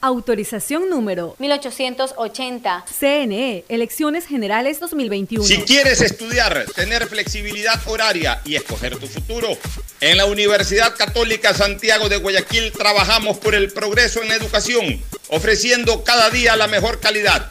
Autorización número 1880. CNE, Elecciones Generales 2021. Si quieres estudiar, tener flexibilidad horaria y escoger tu futuro, en la Universidad Católica Santiago de Guayaquil trabajamos por el progreso en la educación, ofreciendo cada día la mejor calidad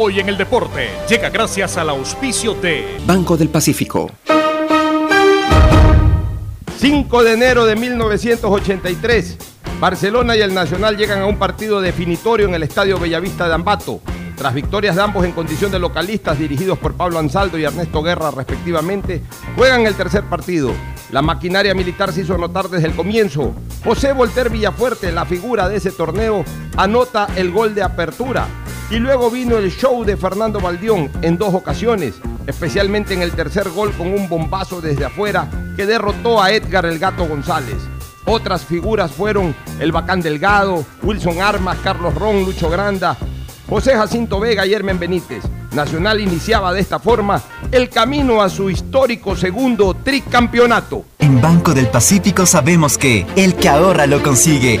Hoy en el deporte llega gracias al auspicio de Banco del Pacífico. 5 de enero de 1983, Barcelona y el Nacional llegan a un partido definitorio en el Estadio Bellavista de Ambato. Tras victorias de ambos en condición de localistas dirigidos por Pablo Ansaldo y Ernesto Guerra respectivamente, juegan el tercer partido. La maquinaria militar se hizo notar desde el comienzo. José Volter Villafuerte, la figura de ese torneo, anota el gol de apertura y luego vino el show de Fernando Valdión en dos ocasiones, especialmente en el tercer gol con un bombazo desde afuera que derrotó a Edgar el Gato González. Otras figuras fueron el Bacán Delgado, Wilson Armas, Carlos Ron, Lucho Granda, José Jacinto Vega y Hermen Benítez. Nacional iniciaba de esta forma el camino a su histórico segundo tricampeonato. En Banco del Pacífico sabemos que el que ahorra lo consigue.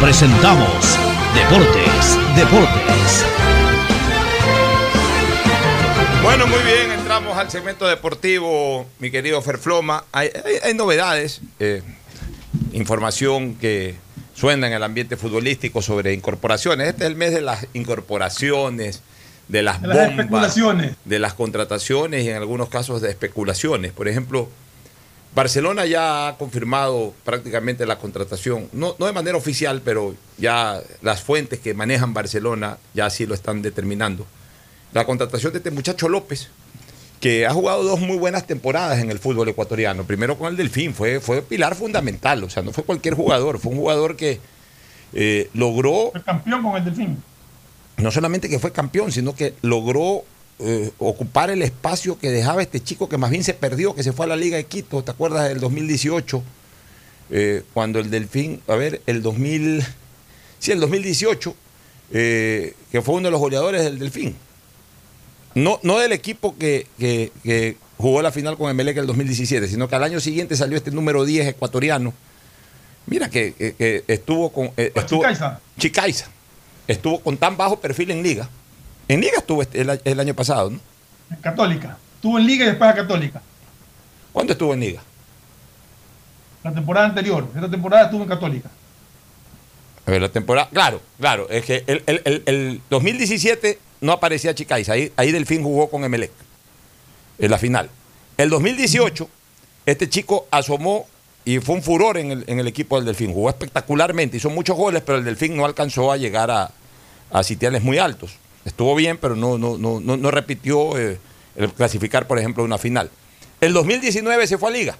presentamos Deportes, Deportes. Bueno, muy bien, entramos al segmento deportivo, mi querido Ferfloma. Hay, hay- hay novedades, eh, información que suena en el ambiente futbolístico sobre incorporaciones. Este es el mes de las incorporaciones, de las De las bombas, especulaciones. de las contrataciones y en algunos casos de especulaciones. Por ejemplo, Barcelona ya ha confirmado prácticamente la contratación, no, no de manera oficial, pero ya las fuentes que manejan Barcelona ya así lo están determinando. La contratación de este muchacho López, que ha jugado dos muy buenas temporadas en el fútbol ecuatoriano. Primero con el Delfín, fue, fue pilar fundamental, o sea, no fue cualquier jugador, fue un jugador que eh, logró Fue campeón con el Delfín. no solamente que fue campeón, sino que logró eh, ocupar el espacio que dejaba este chico que más bien se perdió, que se fue a la Liga de Quito, ¿te acuerdas del 2018? Eh, cuando el Delfín, a ver, el 2000, sí, el 2018, eh, que fue uno de los goleadores del Delfín. No, no del equipo que, que- que jugó la final con Emelec el 2017, sino que al año siguiente salió este número 10 ecuatoriano. Mira que, que- estuvo con... estuvo, Chicaiza. Chicaiza. Estuvo con tan bajo perfil en liga. En liga estuvo este- el, año pasado, ¿no? Católica. Estuvo en Liga y después a Católica. ¿Cuándo estuvo en liga? La temporada anterior. Esta temporada estuvo en Católica. A ver, la temporada. Claro, claro. Es que el, el- el- el 2017 no aparecía Chicaiza. Ahí, ahí Delfín jugó con Emelec. En la final. El 2018, este chico asomó y fue un furor en el, en el equipo del Delfín. Jugó espectacularmente. Hizo muchos goles, pero el Delfín no alcanzó a llegar a, a sitiales muy altos. Estuvo bien, pero no, no, no, no, repitió eh, el clasificar, por ejemplo, una final. El 2019 se fue a Liga.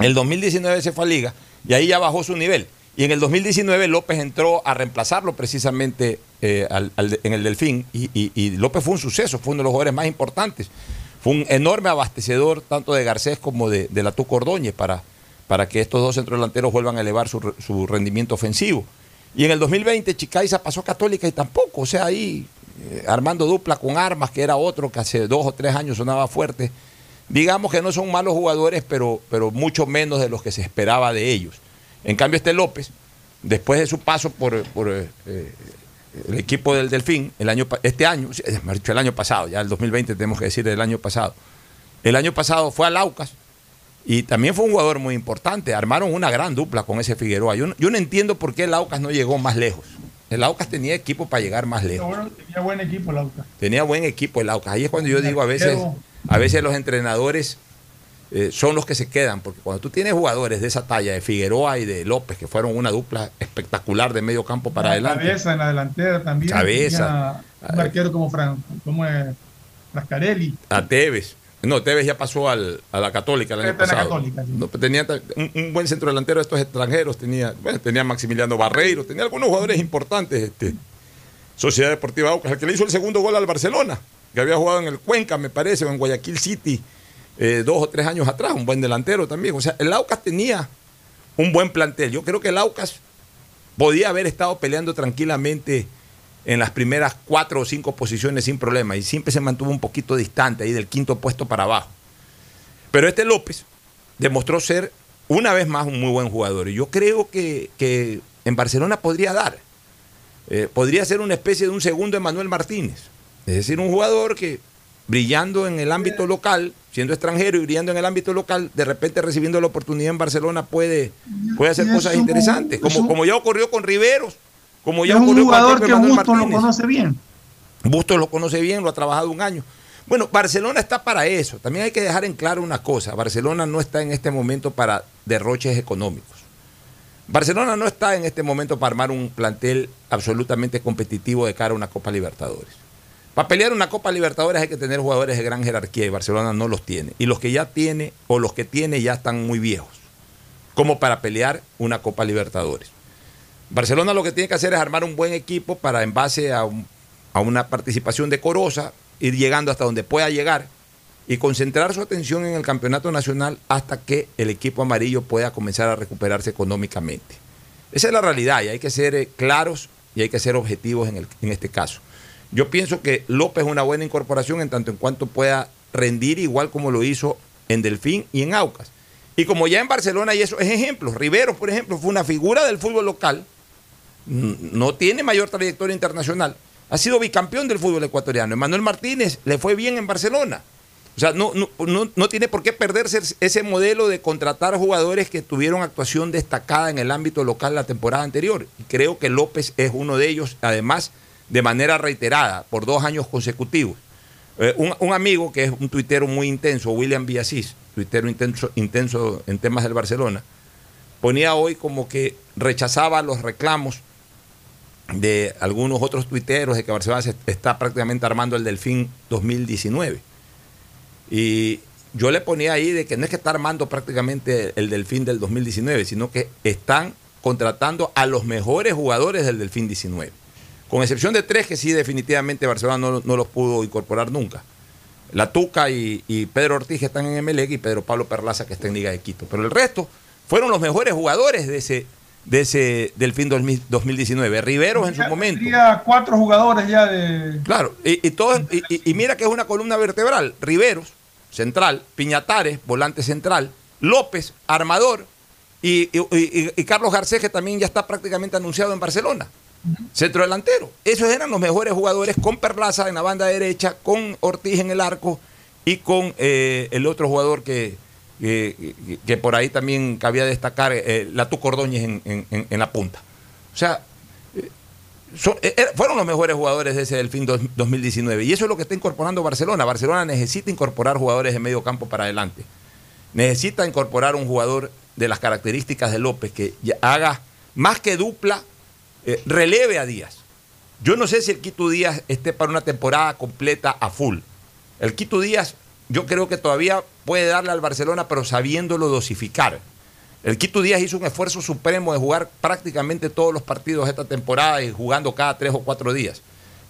El 2019 se fue a Liga y ahí ya bajó su nivel. Y en el 2019 López entró a reemplazarlo precisamente eh, al- al de- en el Delfín. Y, y- y López fue un suceso, fue uno de los jugadores más importantes. Fue un enorme abastecedor tanto de Garcés como de, de la Tuco Ordóñez para, para que estos dos centrodelanteros vuelvan a elevar su, su rendimiento ofensivo. Y en el 2020 Chicaiza pasó a Católica y tampoco, o sea, ahí eh, armando dupla con Armas, que era otro que hace dos o tres años sonaba fuerte. Digamos que no son malos jugadores, pero, pero mucho menos de los que se esperaba de ellos. En cambio, este López, después de su paso por, por, eh, eh, el equipo del Delfín, el año, este año, el año pasado, ya el 2020 tenemos que decir el año pasado. El año pasado fue a Laucas y también fue un jugador muy importante. Armaron una gran dupla con ese Figueroa. Yo, no- yo no entiendo por qué el Laucas no llegó más lejos. El Aucas tenía equipo para llegar más lejos. bueno, tenía buen equipo el Aucas. Tenía buen equipo el Aucas. Ahí es cuando yo digo a veces, a veces los entrenadores eh, son los que se quedan, porque cuando tú tienes jugadores de esa talla, de Figueroa y de López, que fueron una dupla espectacular de medio campo para La adelante. Cabeza en la delantera también. Cabeza. Un arquero como, Fran, como Frascarelli. A Tevez. No, Tevez ya pasó al- a la Católica el año la pasado. Católica, sí. No, pero tenía un, un buen centro delantero de estos extranjeros. Tenía, bueno, tenía Maximiliano Barreiro, tenía algunos jugadores importantes. Este, Sociedad Deportiva Aucas, el que le hizo el segundo gol al Barcelona, que había jugado en el Cuenca, me parece, o en Guayaquil City, eh, dos o tres años atrás, un buen delantero también. O sea, el Aucas tenía un buen plantel. Yo creo que el Aucas podía haber estado peleando tranquilamente en las primeras cuatro o cinco posiciones sin problema y siempre se mantuvo un poquito distante ahí del quinto puesto para abajo. Pero este López demostró ser una vez más un muy buen jugador y yo creo que, que en Barcelona podría dar. Eh, podría ser una especie de un segundo Emanuel Martínez. Es decir, un jugador que brillando en el ámbito local, siendo extranjero y brillando en el ámbito local, de repente recibiendo la oportunidad en Barcelona puede, puede hacer cosas interesantes, es como, como ya ocurrió con Riveros, como ya es un jugador que Bustos lo conoce bien. Bustos lo conoce bien, lo ha trabajado un año. Bueno, Barcelona está para eso. También hay que dejar en claro una cosa. Barcelona no está en este momento para derroches económicos. Barcelona no está en este momento para armar un plantel absolutamente competitivo de cara a una Copa Libertadores. Para pelear una Copa Libertadores hay que tener jugadores de gran jerarquía y Barcelona no los tiene. Y los que ya tiene o los que tiene ya están muy viejos, como para pelear una Copa Libertadores. Barcelona lo que tiene que hacer es armar un buen equipo para en base a, un- a una participación decorosa, ir llegando hasta donde pueda llegar y concentrar su atención en el campeonato nacional hasta que el equipo amarillo pueda comenzar a recuperarse económicamente. Esa es la realidad y hay que ser eh, claros y hay que ser objetivos en, este caso. Yo pienso que López es una buena incorporación en tanto en cuanto pueda rendir igual como lo hizo en Delfín y en Aucas. Y como ya en Barcelona hay esos ejemplos, Riveros, por ejemplo, fue una figura del fútbol local, no tiene mayor trayectoria internacional, ha sido bicampeón del fútbol ecuatoriano. Emanuel Martínez le fue bien en Barcelona. O sea, no, no, no- no tiene por qué perderse ese modelo de contratar jugadores que tuvieron actuación destacada en el ámbito local la temporada anterior. Y creo que López es uno de ellos, además de manera reiterada, por dos años consecutivos. Eh, un, amigo que es un tuitero muy intenso, William Villasís, tuitero intenso, intenso en temas del Barcelona, ponía hoy como que rechazaba los reclamos de algunos otros tuiteros de que Barcelona está prácticamente armando el Delfín 2019. Y yo le ponía ahí de que no es que está armando prácticamente el Delfín del 2019, sino que están contratando a los mejores jugadores del Delfín 19. Con excepción de tres que sí definitivamente Barcelona no, no los pudo incorporar nunca. La Tuca y, y Pedro Ortiz que están en MLEG y Pedro Pablo Perlaza que está en Liga de Quito. Pero el resto fueron los mejores jugadores de ese, de ese Delfín 2000 2019. Riveros en su momento. Cuatro jugadores ya de. Claro, y, y, todos- y- mira que es una columna vertebral. Riveros, central, Piñatares, volante central, López, armador, y, y- y- y Carlos Garcés, que también ya está prácticamente anunciado en Barcelona. Centro delantero. Esos eran los mejores jugadores con Perlaza en la banda derecha, con Ortiz en el arco y con eh, el otro jugador que, que, por ahí también cabía destacar, eh, la Ordóñez en, la punta. O sea, eh, eh, fueron los mejores jugadores de ese Delfín dos- 2019. Y eso es lo que está incorporando Barcelona. Barcelona necesita incorporar jugadores de medio campo para adelante. Necesita incorporar un jugador de las características de López que haga más que dupla, eh, releve a Díaz. Yo no sé si el Quito Díaz esté para una temporada completa a full. El Quito Díaz yo creo que todavía puede darle al Barcelona, pero sabiéndolo dosificar. El Quito Díaz hizo un esfuerzo supremo de jugar prácticamente todos los partidos esta temporada y jugando cada tres o cuatro días.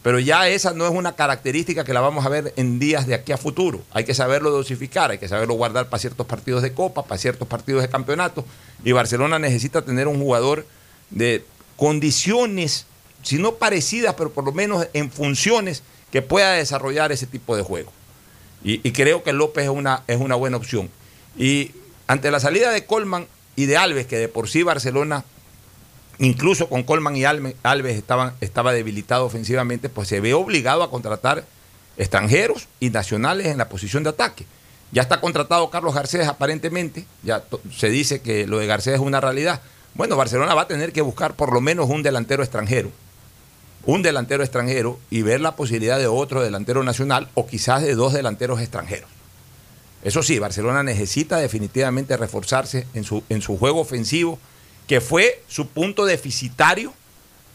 Pero ya esa no es una característica que la vamos a ver en días de aquí a futuro. Hay que saberlo dosificar, hay que saberlo guardar para ciertos partidos de Copa, para ciertos partidos de campeonato. Y Barcelona necesita tener un jugador de condiciones, si no parecidas, pero por lo menos en funciones que pueda desarrollar ese tipo de juego. Y, creo que López es una, es una buena opción. Y ante la salida de Colman y de Alves, que de por sí Barcelona, incluso con Colman y Alves estaban, estaba debilitado ofensivamente, pues se ve obligado a contratar extranjeros y nacionales en la posición de ataque. Ya está contratado Carlos Garcés aparentemente, ya se dice que lo de Garcés es una realidad. Bueno, Barcelona va a tener que buscar por lo menos un delantero extranjero un delantero extranjero y ver la posibilidad de otro delantero nacional o quizás de dos delanteros extranjeros. Eso sí, Barcelona necesita definitivamente reforzarse en su, en su juego ofensivo, que fue su punto deficitario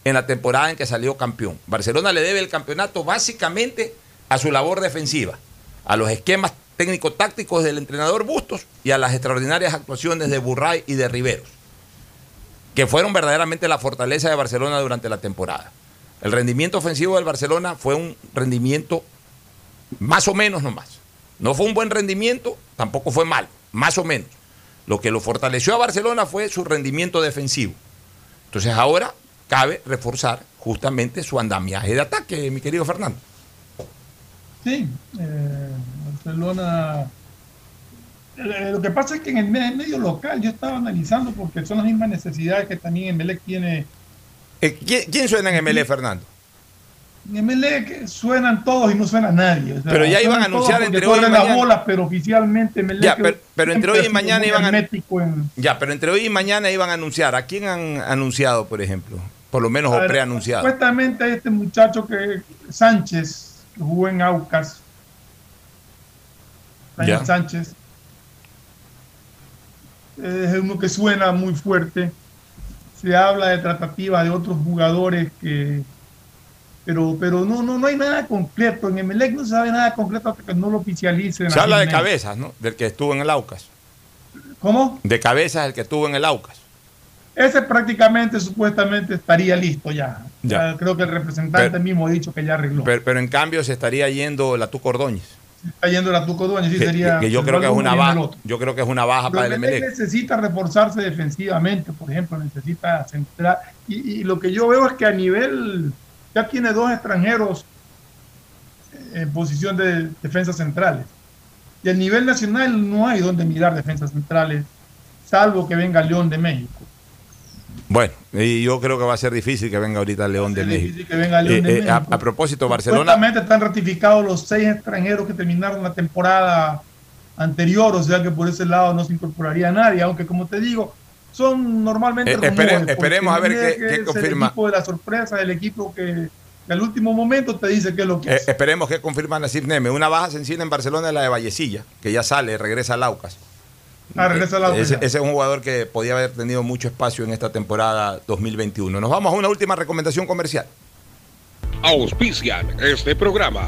en la temporada en que salió campeón. Barcelona le debe el campeonato básicamente a su labor defensiva, a los esquemas técnico-tácticos del entrenador Bustos y a las extraordinarias actuaciones de Burray y de Riveros, que fueron verdaderamente la fortaleza de Barcelona durante la temporada. El rendimiento ofensivo del Barcelona fue un rendimiento más o menos nomás. No fue un buen rendimiento, tampoco fue mal, más o menos. Lo que lo fortaleció a Barcelona fue su rendimiento defensivo. Entonces ahora cabe reforzar justamente su andamiaje de ataque, mi querido Fernando. Sí, eh, Barcelona. eh, Lo que pasa es que en el me- medio local yo estaba analizando porque son las mismas necesidades que también Emelec tiene. Eh, ¿quién, quién suena en MLE, Fernando? En Emelec suenan todos y no suena nadie. o sea, Pero ya iban a anunciar entre hoy y corren las mañana. bolas, pero oficialmente Emelec Ya, pero, pero entre hoy y mañana iban a, en- ya, pero entre hoy y mañana iban a anunciar. ¿A quién han anunciado, por ejemplo? Por lo menos o preanunciado. Supuestamente este muchacho que Sánchez, que jugó en Aucas, Daniel. Sánchez, es uno que suena muy fuerte. Se habla de tratativa de otros jugadores que pero pero no no no hay nada concreto en Emelec no se sabe nada concreto hasta que no lo oficialicen Se habla de cabezas, ¿no? Del que estuvo en el Aucas. ¿Cómo? De cabezas el que estuvo en el Aucas. Ese prácticamente, supuestamente, estaría listo ya. Ya. Creo que el representante Pero- mismo ha dicho que ya arregló. Pero, pero en cambio se estaría yendo la Tuco Ordóñez. Está yendo la Tuco sí que, sería. que yo creo que es una baja. Yo creo que es una baja Pero para el Emelec necesita reforzarse defensivamente, por ejemplo, necesita centrar. Y, y lo que yo veo es que a nivel, ya tiene dos extranjeros en posición de defensas centrales. Y a nivel nacional no hay donde mirar defensas centrales, salvo que venga León de México. Bueno, y yo creo que va a ser difícil que venga ahorita León de México. que venga León de Eh, eh, a, a propósito, Barcelona. Supuestamente están ratificados los seis extranjeros que terminaron la temporada anterior, o sea que por ese lado no se incorporaría nadie, aunque como te digo, son normalmente Eh, rumores, esperemos a ver qué- qué confirma. El equipo de la sorpresa, el equipo que, que al último momento te dice qué es lo que Eh, es. esperemos que confirma Nasif Neme. Una baja sencilla en Barcelona es la de Vallecilla, que ya sale, regresa a Laucas. Ah, regresa ese es un jugador que podía haber tenido mucho espacio en esta temporada 2021. Nos vamos a una última recomendación comercial. Auspician este programa.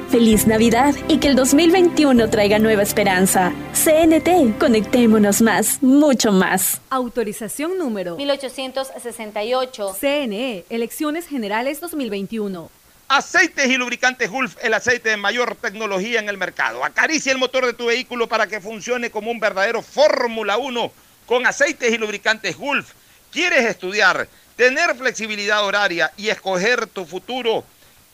Feliz Navidad y que el 2021 traiga nueva esperanza. CNT, conectémonos más, mucho más. Autorización número 1868. CNE, Elecciones Generales 2021. Aceites y lubricantes Gulf, el aceite de mayor tecnología en el mercado. Acaricia el motor de tu vehículo para que funcione como un verdadero Fórmula 1 con aceites y lubricantes Gulf. ¿Quieres estudiar, tener flexibilidad horaria y escoger tu futuro?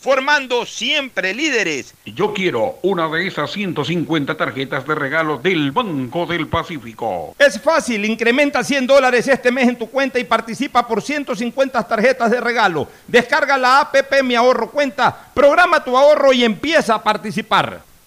formando siempre líderes. Yo quiero una de esas 150 tarjetas de regalo del Banco del Pacífico. Es fácil, incrementa 100 dólares este mes en tu cuenta y participa por 150 tarjetas de regalo. Descarga la APP Mi Ahorro Cuenta, programa tu ahorro y empieza a participar.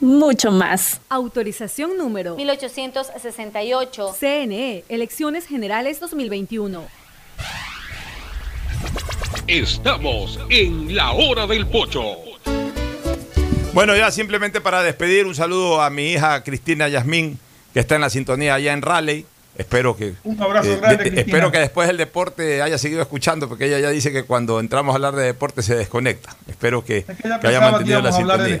mucho más. Autorización número 1868. CNE, Elecciones Generales 2021. Estamos en la hora del pocho. Bueno, ya simplemente para despedir, un saludo a mi hija Cristina Yasmín, que está en la sintonía allá en Raleigh. Espero que, Un abrazo eh, grande, de- Cristina. espero que después del deporte haya seguido escuchando, porque ella ya dice que cuando entramos a hablar de deporte se desconecta. Espero que, Es que haya que mantenido la sintonía.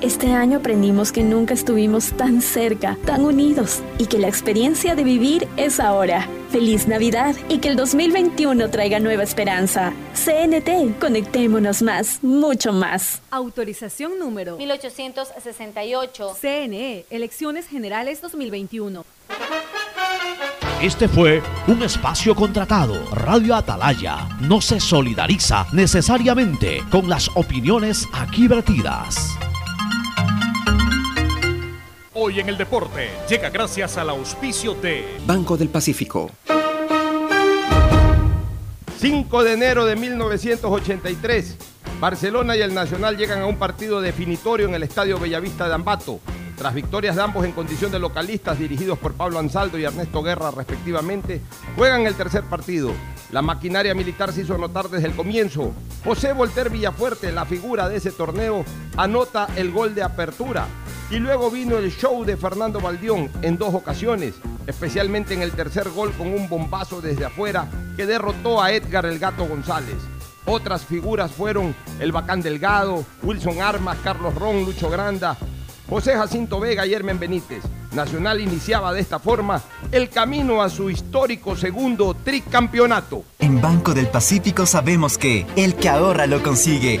Este año aprendimos que nunca estuvimos tan cerca, tan unidos y que la experiencia de vivir es ahora. Feliz Navidad y que el 2021 traiga nueva esperanza. CNT, conectémonos más, mucho más. Autorización número 1868. CNE, Elecciones Generales 2021. Este fue un espacio contratado. Radio Atalaya no se solidariza necesariamente con las opiniones aquí vertidas. Hoy en el deporte llega gracias al auspicio de Banco del Pacífico. 5 de enero de 1983, Barcelona y el Nacional llegan a un partido definitorio en el Estadio Bellavista de Ambato. Tras victorias de ambos en condición de localistas dirigidos por Pablo Ansaldo y Ernesto Guerra respectivamente, juegan el tercer partido. La maquinaria militar se hizo notar desde el comienzo. José Volter Villafuerte, la figura de ese torneo, anota el gol de apertura. Y luego vino el show de Fernando Valdión en dos ocasiones, especialmente en el tercer gol con un bombazo desde afuera que derrotó a Edgar el Gato González. Otras figuras fueron el Bacán Delgado, Wilson Armas, Carlos Ron, Lucho Granda, José Jacinto Vega y Hermen Benítez. Nacional iniciaba de esta forma el camino a su histórico segundo tricampeonato. En Banco del Pacífico sabemos que el que ahorra lo consigue.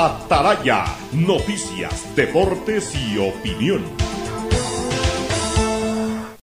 Ataraya, noticias, deportes y opinión.